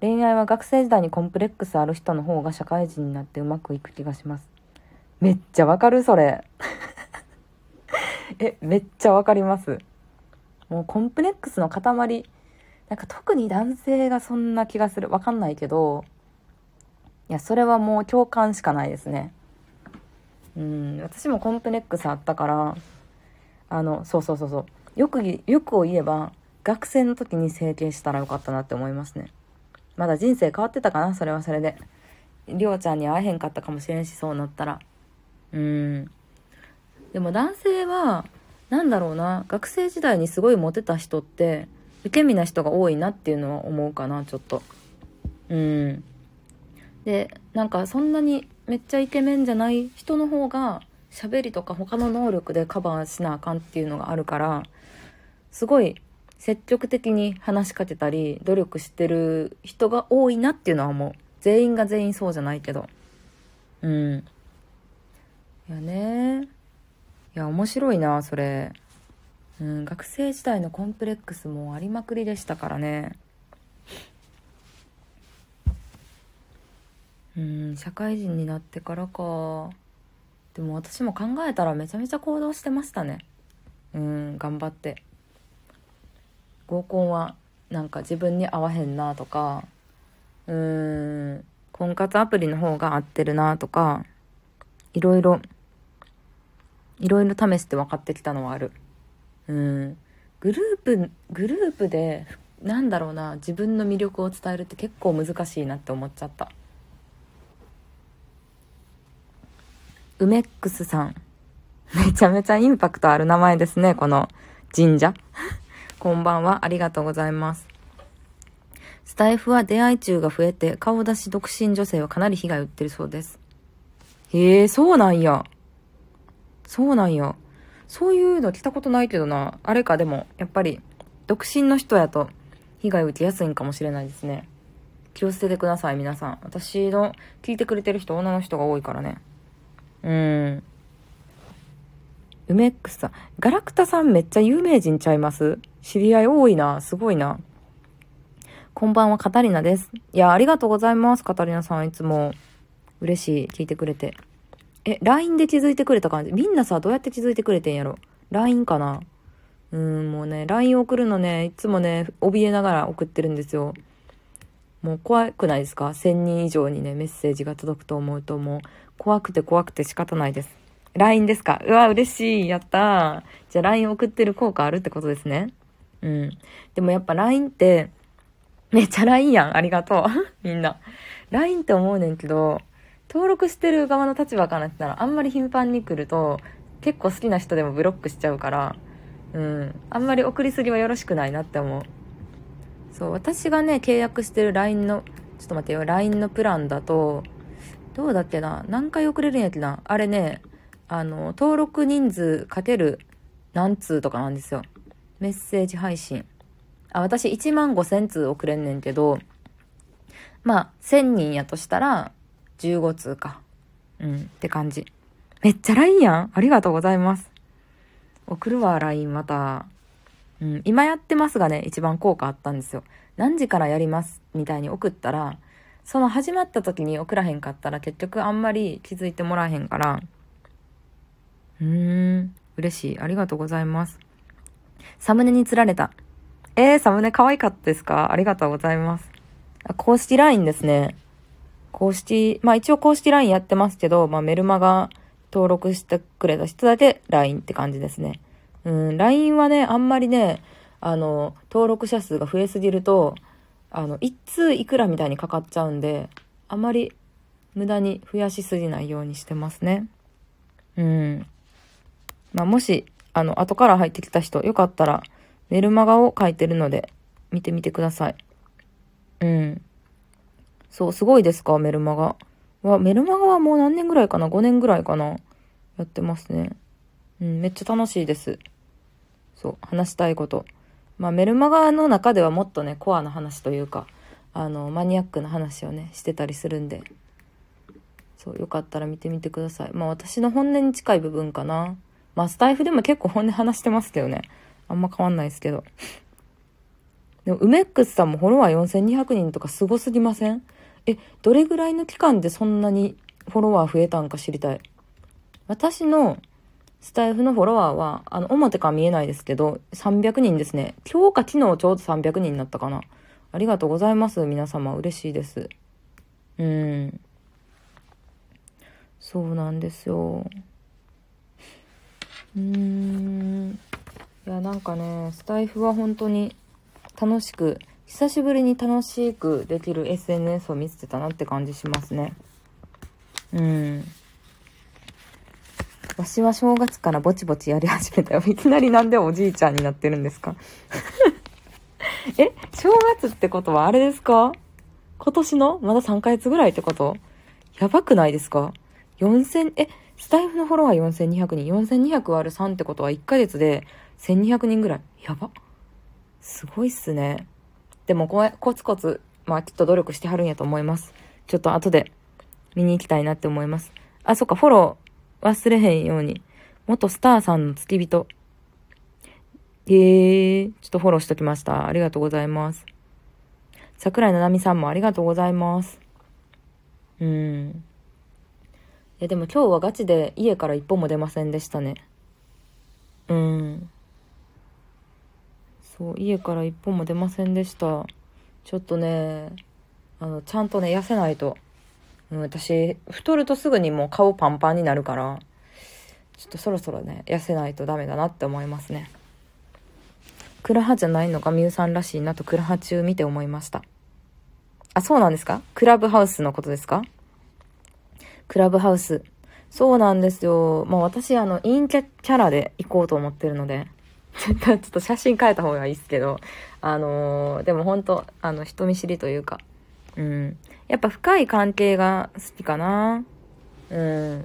恋愛は学生時代にコンプレックスある人の方が社会人になってうまくいく気がします。めっちゃわかるそれ。えめっちゃわかります。もうコンプレックスの塊。なんか特に男性がそんな気がする。わかんないけど。いやそれはもう共感しかないですね。うん私もコンプレックスあったから。あのそうそうそうそう。よくよくを言えば学生の時に整形したらよかったなって思いますね。まだ人生変わってたかな？それはそれで。りょうちゃんに会えへんかったかもしれんしそうなったら。うーん。でも男性はなんだろうな。学生時代にすごいモテた人って受け身な人が多いなっていうのは思うかなちょっと。うん。でなんかそんなにめっちゃイケメンじゃない人の方が喋りとか他の能力でカバーしなあかんっていうのがあるからすごい積極的に話しかけたり努力してる人が多いなっていうのは思う。全員が全員そうじゃないけど。うん。いやね。いや面白いなそれ。うん学生時代のコンプレックスもありまくりでしたからね。うん社会人になってからか。でも私も考えたらめちゃめちゃ行動してましたね。うん頑張って。合コンはなんか自分に合わへんなとか。うーん婚活アプリの方が合ってるなとか。いろいろいろいろ試して分かってきたのはある。うん。グループグループでなんだろうな自分の魅力を伝えるって結構難しいなって思っちゃった。ウメックスさん。めちゃめちゃインパクトある名前ですね、この神社。こんばんは、ありがとうございます。スタイフは出会い中が増えて、顔出し独身女性はかなり被害を受ってるそうです。へえ、そうなんや。そうなんや。そういうの聞いたことないけどな。あれか、でも、やっぱり、独身の人やと、被害を受けやすいんかもしれないですね。気をつけてください、皆さん。私の聞いてくれてる人、女の人が多いからね。うん。梅ックスさん。ガラクタさんめっちゃ有名人ちゃいます？知り合い多いな。すごいな。こんばんは、カタリナです。いや、ありがとうございます、カタリナさん。いつも。嬉しい。聞いてくれて。え、LINE で気づいてくれた感じ？みんなさ、どうやって気づいてくれてんやろ ?LINE かな？うん、もうね、LINE 送るのね、いつもね、怯えながら送ってるんですよ。もう怖くないですか ?1000 人以上にね、メッセージが届くと思うともう、怖くて怖くて仕方ないです。LINE ですか？うわ、嬉しい。やったー。じゃあ LINE 送ってる効果あるってことですね。うん。でもやっぱ LINE って、めっちゃ LINE やん。ありがとう。みんな。LINE って思うねんけど、登録してる側の立場からったら、あんまり頻繁に来ると、結構好きな人でもブロックしちゃうから、うん。あんまり送りすぎはよろしくないなって思う。そう、私がね、契約してる LINE の、ちょっと待ってよ、LINE のプランだと、どうだっけな？何回送れるんやっけな？あれね、あの、登録人数かける何通とかなんですよ。メッセージ配信。あ、私1万5千通送れんねんけど、まあ、1000人やとしたら、15通か。うん、って感じ。めっちゃ LINE やんありがとうございます。送るわ、LINE また。うん、今やってますがね、一番効果あったんですよ。何時からやります？みたいに送ったら、その始まった時に送らへんかったら結局あんまり気づいてもらえへんから、うーん、嬉しい。ありがとうございます。サムネに釣られた。えー、サムネ可愛かったですか？ありがとうございます。公式 LINE ですね。公式、まあ一応公式 LINE やってますけど、まあメルマガ登録してくれた人だけ LINE って感じですね。うん、LINE はね、あんまりね、あの、登録者数が増えすぎると、あの、一通いくらみたいにかかっちゃうんで、あまり無駄に増やしすぎないようにしてますね。うん。まあ、もし、あの、後から入ってきた人、よかったら、メルマガを書いてるので、見てみてください。うん。そう、すごいですか、メルマガ。わ、メルマガはもう何年ぐらいかな ?5 年ぐらいかな？やってますね。うん、めっちゃ楽しいです。そう、話したいこと。まあ、メルマガの中ではもっとね、コアな話というか、あの、マニアックな話をね、してたりするんで、そう、よかったら見てみてください。まあ、私の本音に近い部分かな。まあ、スタイフでも結構本音話してますけどね。あんま変わんないですけど。でも、梅ックスさんもフォロワー4200人とかすごすぎません？え、どれぐらいの期間でそんなにフォロワー増えたんか知りたい。私のスタイフのフォロワーは、あの、表か見えないですけど、300人ですね。今日か昨日ちょうど300人になったかな。ありがとうございます。皆様。嬉しいです。うん。そうなんですよ。うーん。いや、なんかね、スタイフは本当に楽しく、久しぶりに楽しくできる SNS を見せてたなって感じしますね。うん。わしは正月からぼちぼちやり始めたよ。いきなりなんでおじいちゃんになってるんですか？え、正月ってことはあれですか？今年の？まだ3ヶ月ぐらいってこと？やばくないですか ?4000、え、スタイフのフォロワー4200人。4200割る3ってことは1ヶ月で1200人ぐらい。やば。すごいっすね。でもこ、コツコツ、まあきっと努力してはるんやと思います。ちょっと後で見に行きたいなって思います。あ、そっか、フォロー、忘れへんように。元スターさんの付き人。えー、ちょっとフォローしときました。ありがとうございます。桜井ななみさんもありがとうございます。うん。いや、でも今日はガチで家から一歩も出ませんでしたね。うん。そう、家から一歩も出ませんでした。ちょっとね、あの、ちゃんとね、痩せないと。うん、私、太るとすぐにもう顔パンパンになるから、ちょっとそろそろね、痩せないとダメだなって思いますね。クラハじゃないのがミュウさんらしいなとクラハ中見て思いました。あ、そうなんですか？クラブハウスのことですか？クラブハウス。そうなんですよ。まあ私、あの、陰キャキャラで行こうと思ってるので、ちょっと写真変えた方がいいですけど、あのー、でも本当あの、人見知りというか、うん。やっぱ深い関係が好きかな。うん。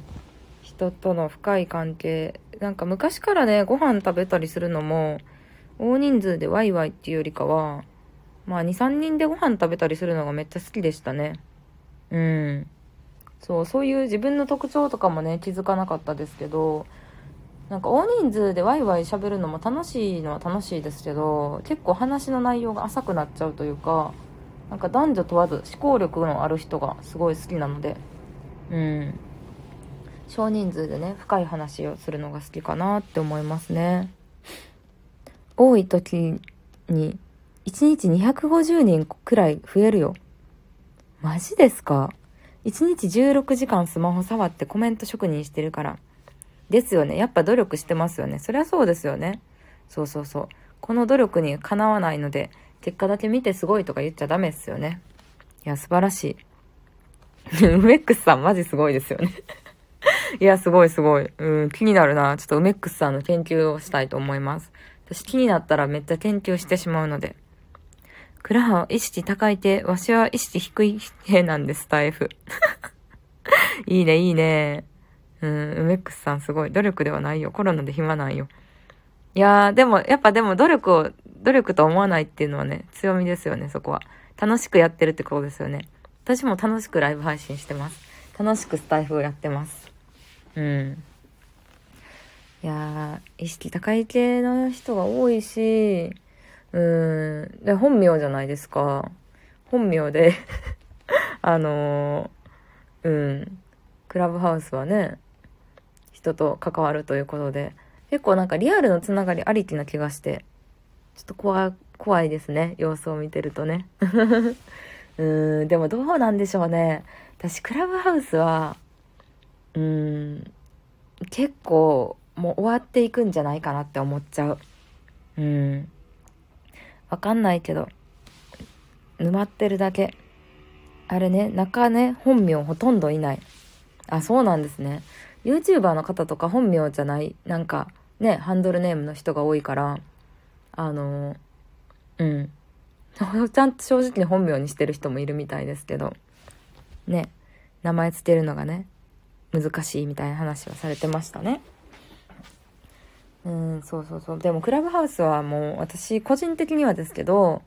人との深い関係。なんか昔からね、ご飯食べたりするのも、大人数でワイワイっていうよりかは、まあ2、3人でご飯食べたりするのがめっちゃ好きでしたね。うん。そう、そういう自分の特徴とかもね、気づかなかったですけど、なんか大人数でワイワイ喋るのも楽しいのは楽しいですけど、結構話の内容が浅くなっちゃうというか、なんか男女問わず思考力のある人がすごい好きなので、うん。少人数でね、深い話をするのが好きかなって思いますね。多い時に、1日250人くらい増えるよ。マジですか ?1 日16時間スマホ触ってコメント職人してるから。ですよね。やっぱ努力してますよね。そりゃそうですよね。そうそうそう。この努力にかなわないので、結果だけ見てすごいとか言っちゃダメですよね。いや、素晴らしい。ウメックスさんマジすごいですよね いや、すごいすごい。うん、気になるな。ちょっとウメックスさんの研究をしたいと思います。私気になったらめっちゃ研究してしまうので。クラハは意識高い手、わしは意識低い手なんです、タイフ。いいね、いいね。うん、ウメックスさんすごい。努力ではないよ。コロナで暇なんよ。いやー、でも、やっぱでも努力を、努力と思わないっていうのはね、強みですよね、そこは。楽しくやってるってことですよね。私も楽しくライブ配信してます。楽しくスタイフをやってます。うん。いやー、意識高い系の人が多いし、うん、で、本名じゃないですか。本名で あのー、うん、クラブハウスはね、人と関わるということで、結構なんかリアルのつながりありきな気がして、ちょっと怖、怖いですね。様子を見てるとね。うーん、でもどうなんでしょうね。私、クラブハウスは、うーん、結構もう終わっていくんじゃないかなって思っちゃう。うん。わかんないけど、沼ってるだけ。あれね、中ね、本名ほとんどいない。あ、そうなんですね。YouTuber の方とか本名じゃない、なんかね、ハンドルネームの人が多いから、あの、うん。ちゃんと正直に本名にしてる人もいるみたいですけど、ね、名前つけるのがね、難しいみたいな話はされてましたね。うん、そうそうそう。でも、クラブハウスはもう、私、個人的にはですけど、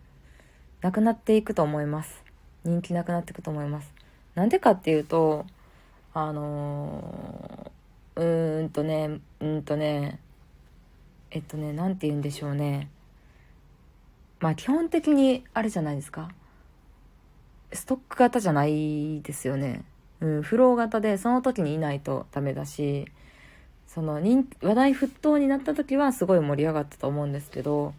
なくなっていくと思います。人気なくなっていくと思います。なんでかっていうと、あのー、うーんとね、うんとね、えっとね、なんて言うんでしょうね。まあ、基本的に、あれじゃないですか。ストック型じゃないですよね。うん、フロー型で、その時にいないとダメだし、その人話題沸騰になった時はすごい盛り上がったと思うんですけど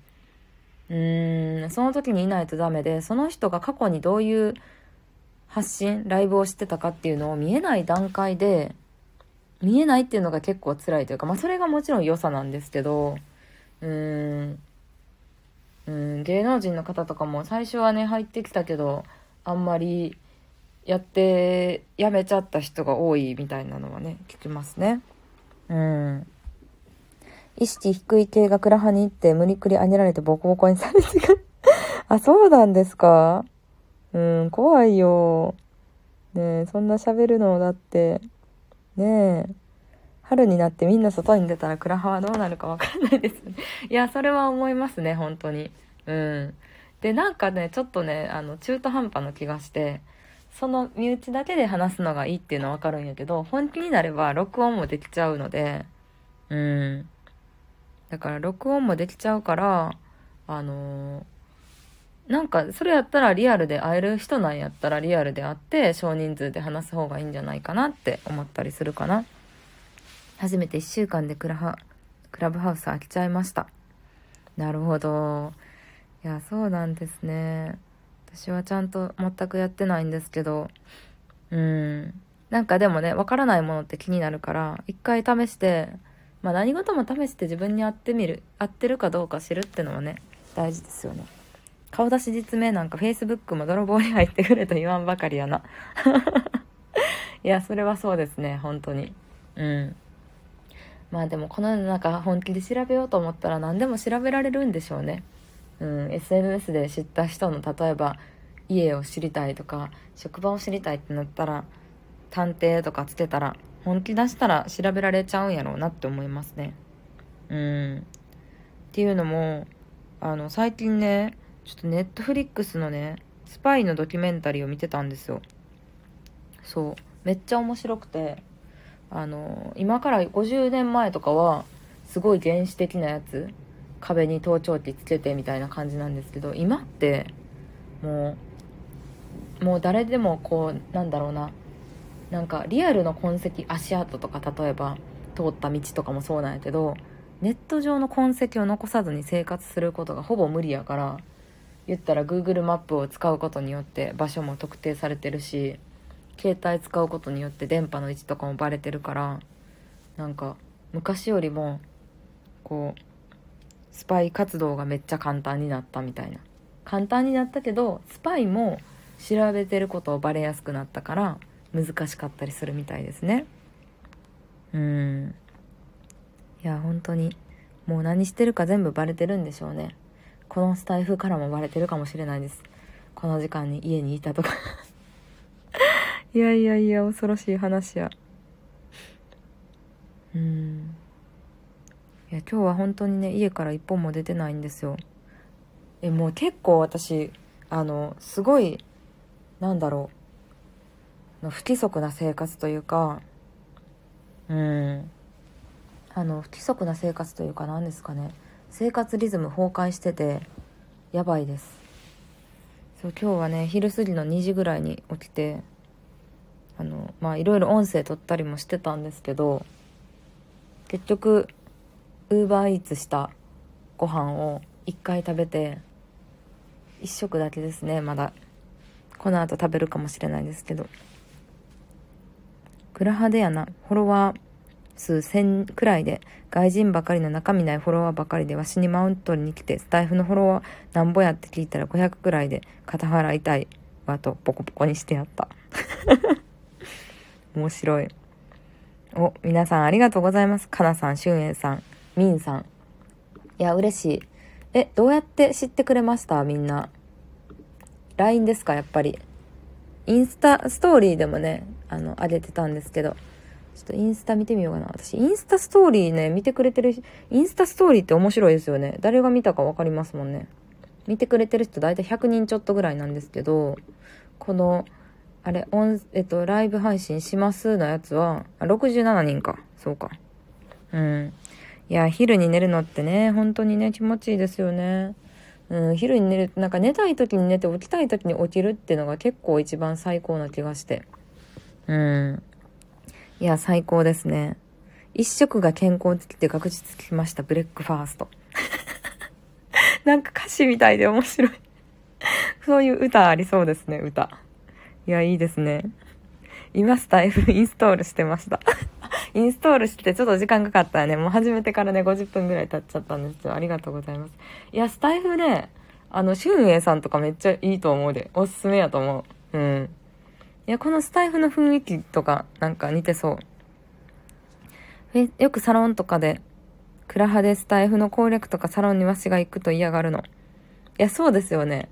うーんその時にいないとダメでその人が過去にどういう発信ライブをしてたかっていうのを見えない段階で見えないっていうのが結構辛いというかまあそれがもちろん良さなんですけどうーんうん芸能人の方とかも最初はね入ってきたけどあんまりやってやめちゃった人が多いみたいなのはね聞きますね。うん。意識低い系がクラハに行って無理くりあげられてボコボコにされてる あ、そうなんですか？うん、怖いよ。ねえ、そんな喋るのだって、ねえ、春になってみんな外に出たらクラハはどうなるかわかんないですね。いや、それは思いますね、本当に。うん。で、なんかね、ちょっとね、あの、中途半端な気がして、その身内だけで話すのがいいっていうのはわかるんやけど、本気になれば録音もできちゃうので、うん。だから録音もできちゃうから、あのー、なんかそれやったらリアルで会える人なんやったらリアルで会って少人数で話す方がいいんじゃないかなって思ったりするかな。初めて1週間でクラハクラブハウス飽きちゃいました。なるほど。いや、そうなんですね。私はちゃんと全くやってないんですけど、うん。なんかでもね、わからないものって気になるから、一回試して、まあ何事も試して自分に合ってみる、合ってるかどうか知るってのはね、大事ですよね。顔出し実名なんか Facebook も泥棒に入ってくれと言わんばかりやな。いや、それはそうですね、本当に。うん。まあでもこの世の中本気で調べようと思ったら何でも調べられるんでしょうね。うん、SNS で知った人の例えば家を知りたいとか職場を知りたいってなったら探偵とかつけたら本気出したら調べられちゃうんやろうなって思いますね。うん。っていうのもあの最近ねちょっとネットフリックスのねスパイのドキュメンタリーを見てたんですよ。そうめっちゃ面白くてあの今から50年前とかはすごい原始的なやつ壁に盗聴器つけてみたいな感じなんですけど今ってもうもう誰でもこうなんだろうななんかリアルの痕跡足跡とか例えば通った道とかもそうなんやけどネット上の痕跡を残さずに生活することがほぼ無理やから言ったら Google マップを使うことによって場所も特定されてるし携帯使うことによって電波の位置とかもバレてるからなんか昔よりもこうスパイ活動がめっちゃ簡単になったみたいな。簡単になったけどスパイも調べてることをバレやすくなったから難しかったりするみたいですね。うん。いや本当にもう何してるか全部バレてるんでしょうね。このスタイフからもバレてるかもしれないです。この時間に家にいたとか。いやいやいや恐ろしい話や。うん。いや今日は本当にね家から一本も出てないんですよ。えもう結構私あのすごいなんだろう。の不規則な生活というかうん。あの不規則な生活というか何ですかね。生活リズム崩壊しててやばいです。そう今日はね昼過ぎの2時ぐらいに起きてあのまあいろいろ音声撮ったりもしてたんですけど結局ウーバーイーツしたご飯を1回食べて1食だけですねまだ。この後食べるかもしれないですけど。クラハデやな。フォロワー数1000くらいで外人ばかりの中身ないフォロワーばかりでわしにマウントに来てスタイフのフォロワーなんぼやって聞いたら500くらいで肩払いたいわとポコポコにしてやった。面白いお皆さんありがとうございますかなさんしゅんえいさんみんさん。いや、嬉しい。え、どうやって知ってくれました？みんな。LINE ですか？やっぱり。インスタ、ストーリーでもね、あの、上げてたんですけど。ちょっとインスタ見てみようかな。私、インスタストーリーね、見てくれてる、インスタストーリーって面白いですよね。誰が見たか分かりますもんね。見てくれてる人大体100人ちょっとぐらいなんですけど、この、あれ、音、えっと、ライブ配信しますのやつは、あ、67人か。そうか。うん。いや、昼に寝るのってね、本当にね、気持ちいいですよね。うん、昼に寝る、なんか寝たい時に寝て起きたい時に起きるっていうのが結構一番最高な気がして。うん。いや、最高ですね。一食が健康的って確実つきました。ブレックファースト。なんか歌詞みたいで面白いそういう歌ありそうですね、歌。いや、いいですね。今スタイフインストールしてました インストールしてちょっと時間かかったらね、もう始めてからね、50分ぐらい経っちゃったんですよ。ありがとうございます。いや、スタイフね、あの、シュンエイさんとかめっちゃいいと思うで。おすすめやと思う。うん。いや、このスタイフの雰囲気とか、なんか似てそう。えよくサロンとかで、クラハでスタイフの攻略とかサロンにわしが行くと嫌がるの。いや、そうですよね。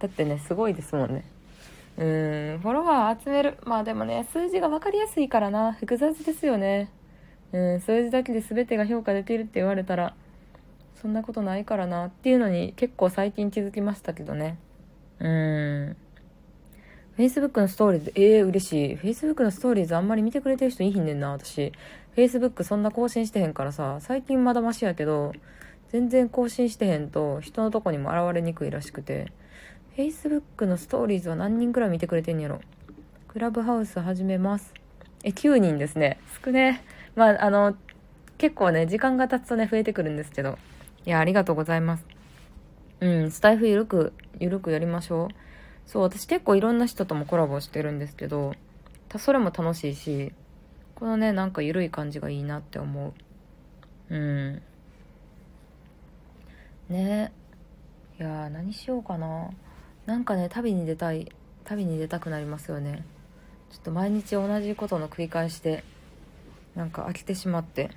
だってね、すごいですもんね。うん、フォロワー集める。まあでもね、数字が分かりやすいからな。複雑ですよね。うん、数字だけで全てが評価できるって言われたら、そんなことないからなっていうのに結構最近気づきましたけどね。うん。Facebook のストーリーズ、ええー、嬉しい。Facebook のストーリーズあんまり見てくれてる人いいひんねんな、私。Facebook そんな更新してへんからさ、最近まだマシやけど、全然更新してへんと人のとこにも現れにくいらしくて。Facebook のストーリーズは何人くらい見てくれてんやろ？クラブハウス始めます。え、9人ですね。少ね。まあ、あの、結構ね、時間が経つとね、増えてくるんですけど。いや、ありがとうございます。うん、スタイフゆるく、ゆるくやりましょう。そう、私結構いろんな人ともコラボしてるんですけど、たそれも楽しいし、このね、なんかゆるい感じがいいなって思う。うん。ねいや何しようかな。なんかね旅に出たい旅に出たくなりますよねちょっと毎日同じことの繰り返しでなんか飽きてしまって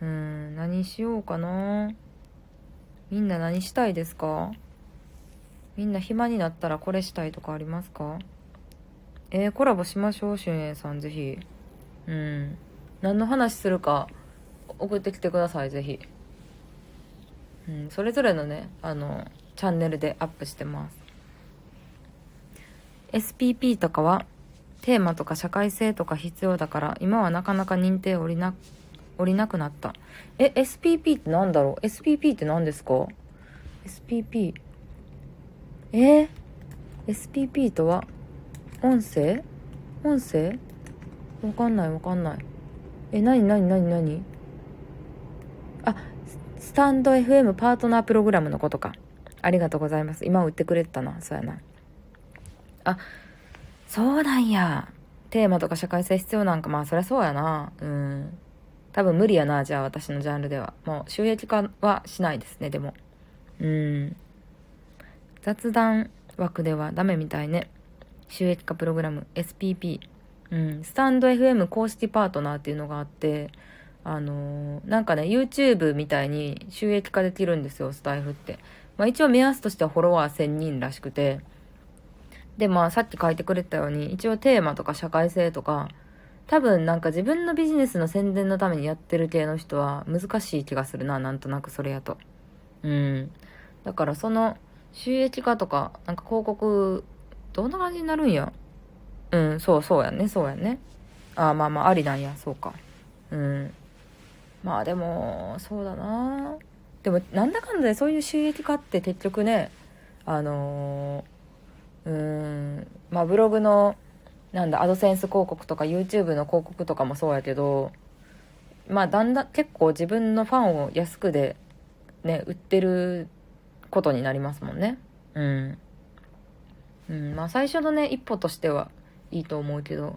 うーん何しようかなみんな何したいですか？みんな暇になったらこれしたいとかありますか？えー、コラボしましょう、しゅんえさん、ぜひ。うん。何の話するか、送ってきてください、ぜひ。うん、それぞれのね、あの、チャンネルでアップしてます。SPP とかはテーマとか社会性とか必要だから今はなかなか認定降りな降りなくなった。え SPP って何だろう？SPP って何ですか？SPP え？ー、SPP とは音声？音声？わかんないわかんない。えなになになになに？あスタンド FM パートナープログラムのことか。ありがとうございます。今売ってくれてたな。そうやな。あ、そうなんや。テーマとか社会性必要なんか、まあそりゃそうやな。うん。多分無理やな、じゃあ私のジャンルでは。もう収益化はしないですね、でも。うん。雑談枠ではダメみたいね。収益化プログラム、SPP。うん。スタンド FM 公式パートナーっていうのがあって、あのー、なんかね、YouTube みたいに収益化できるんですよ、スタイフって。まあ一応目安としてはフォロワー1000人らしくて。で、まあさっき書いてくれたように、一応テーマとか社会性とか、多分なんか自分のビジネスの宣伝のためにやってる系の人は難しい気がするな、なんとなくそれやと。うん。だからその収益化とか、なんか広告、どんな感じになるんや？うん、そうそうやね、そうやね。ああ、まあまあ、ありなんや、そうか。うん。まあでも、そうだなでも、なんだかんだでそういう収益化って結局ね、あのー、うーん、まあブログの、なんだ、アドセンス広告とか YouTube の広告とかもそうやけど、まあだんだん結構自分のファンを安くでね、売ってることになりますもんね。うん。うん、まあ最初のね、一歩としてはいいと思うけど、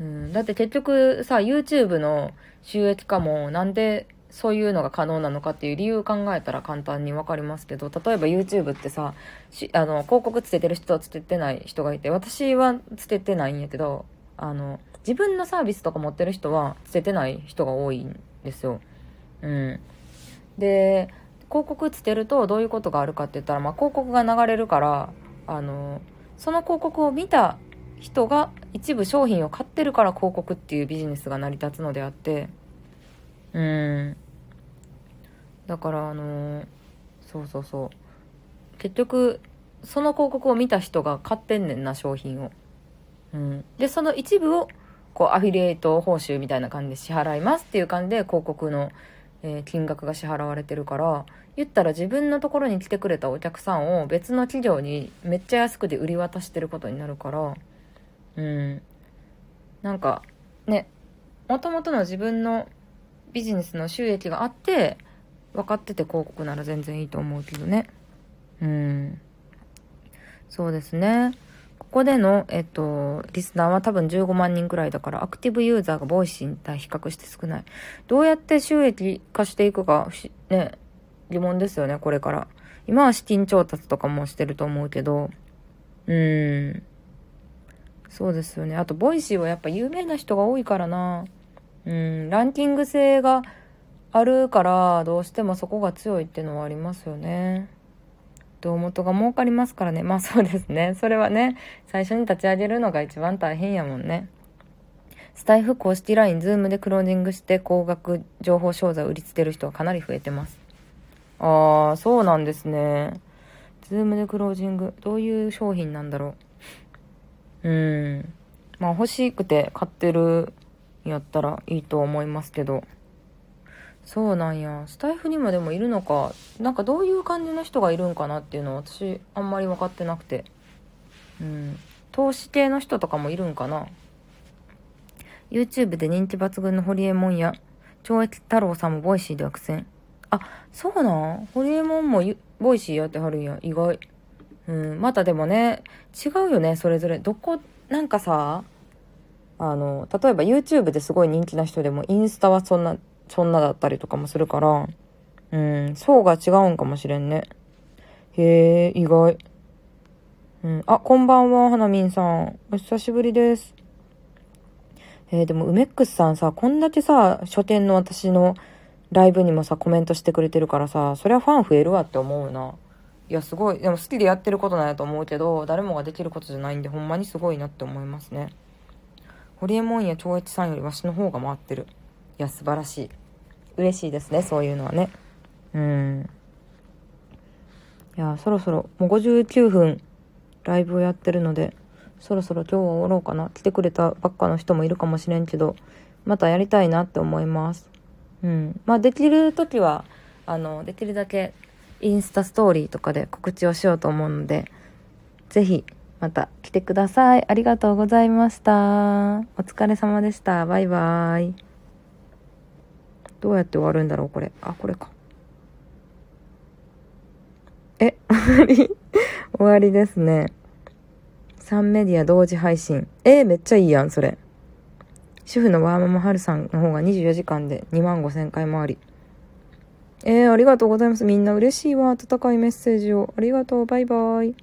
うん、だって結局さ、YouTube の収益化もなんでそういうのが可能なのかっていう理由考えたら簡単にわかりますけど、例えば YouTube ってさ、あの、広告つけてる人はつけてない人がいて、私はつけてないんやけど、あの、自分のサービスとか持ってる人はつけてない人が多いんですよ。うん。で、広告つけるとどういうことがあるかって言ったら、まあ、広告が流れるから、あの、その広告を見た人が一部商品を買ってるから広告っていうビジネスが成り立つのであってうんだからあのー、そうそうそう。結局その広告を見た人が買ってんねんな商品を、うん、でその一部をこうアフィリエイト報酬みたいな感じで支払いますっていう感じで広告の、えー、金額が支払われてるから言ったら自分のところに来てくれたお客さんを別の企業にめっちゃ安くで売り渡してることになるからうん。なんかねもともとの自分のビジネスの収益があって分かってて広告なら全然いいと思うけどねうんそうですねここでの、えっと、リスナーは多分15万人くらいだから、アクティブユーザーが Voicy に対比較して少ない。どうやって収益化していくか、ね、疑問ですよね、これから。今は資金調達とかもしてると思うけど、うーん。そうですよね。あと、 Voicy はやっぱ有名な人が多いからな。うん、ランキング制があるから、どうしてもそこが強いっていうのはありますよね。胴元が儲かりますからね。まあそうですね。それはね、最初に立ち上げるのが一番大変やもんね。スタエフ公式 LINE、 Zoom でクロージングして高額情報商材を売りつける人はかなり増えてます。ああ、そうなんですね。 Zoom でクロージング。どういう商品なんだろう。うん。まあ欲しくて買ってるんやったらいいと思いますけど。そうなんや。スタエフにもでもいるのか。なんかどういう感じの人がいるんかなっていうのは私あんまり分かってなくて。うん。投資系の人とかもいるんかな。YouTube で人気抜群のホリエモンや、懲役太郎さんも Voicy では苦戦。あ、そうなん？ホリエモンも Voicy やってはるんや。意外。うん、またでもね、違うよね、それぞれ。どこ、なんかさ、あの、例えば YouTube ですごい人気な人でも、インスタはそんな、そんなだったりとかもするから、うん、層が違うんかもしれんね。へえ、意外。うん、あ、こんばんは、花みんさん。お久しぶりです。えー、でも、梅ックスさんさ、こんだけさ、書店の私のライブにもさ、コメントしてくれてるからさ、そりゃファン増えるわって思うな。いや、すごい。でも好きでやってることなんやと思うけど、誰もができることじゃないんで、ほんまにすごいなって思いますね。ホリエモンや長一さんよりわしの方が回ってる。いや、素晴らしい。嬉しいですね、そういうのはね。うん。いや、そろそろ、もう59分、ライブをやってるので、そろそろ今日は終わろうかな。来てくれたばっかの人もいるかもしれんけど、またやりたいなって思います。うん。まあ、できる時は、あの、できるだけインスタストーリーとかで告知をしようと思うので、ぜひまた来てください。ありがとうございました。お疲れ様でした。バイバーイ。どうやって終わるんだろうこれ。あ、これか。え、終わり 終わりですね。3メディア同時配信。えー、めっちゃいいやん、それ。主婦のワーママハルさんの方が24時間で2万5千回回り。えー、ありがとうございます。みんな嬉しいわ。温かいメッセージを。ありがとう。バイバイ。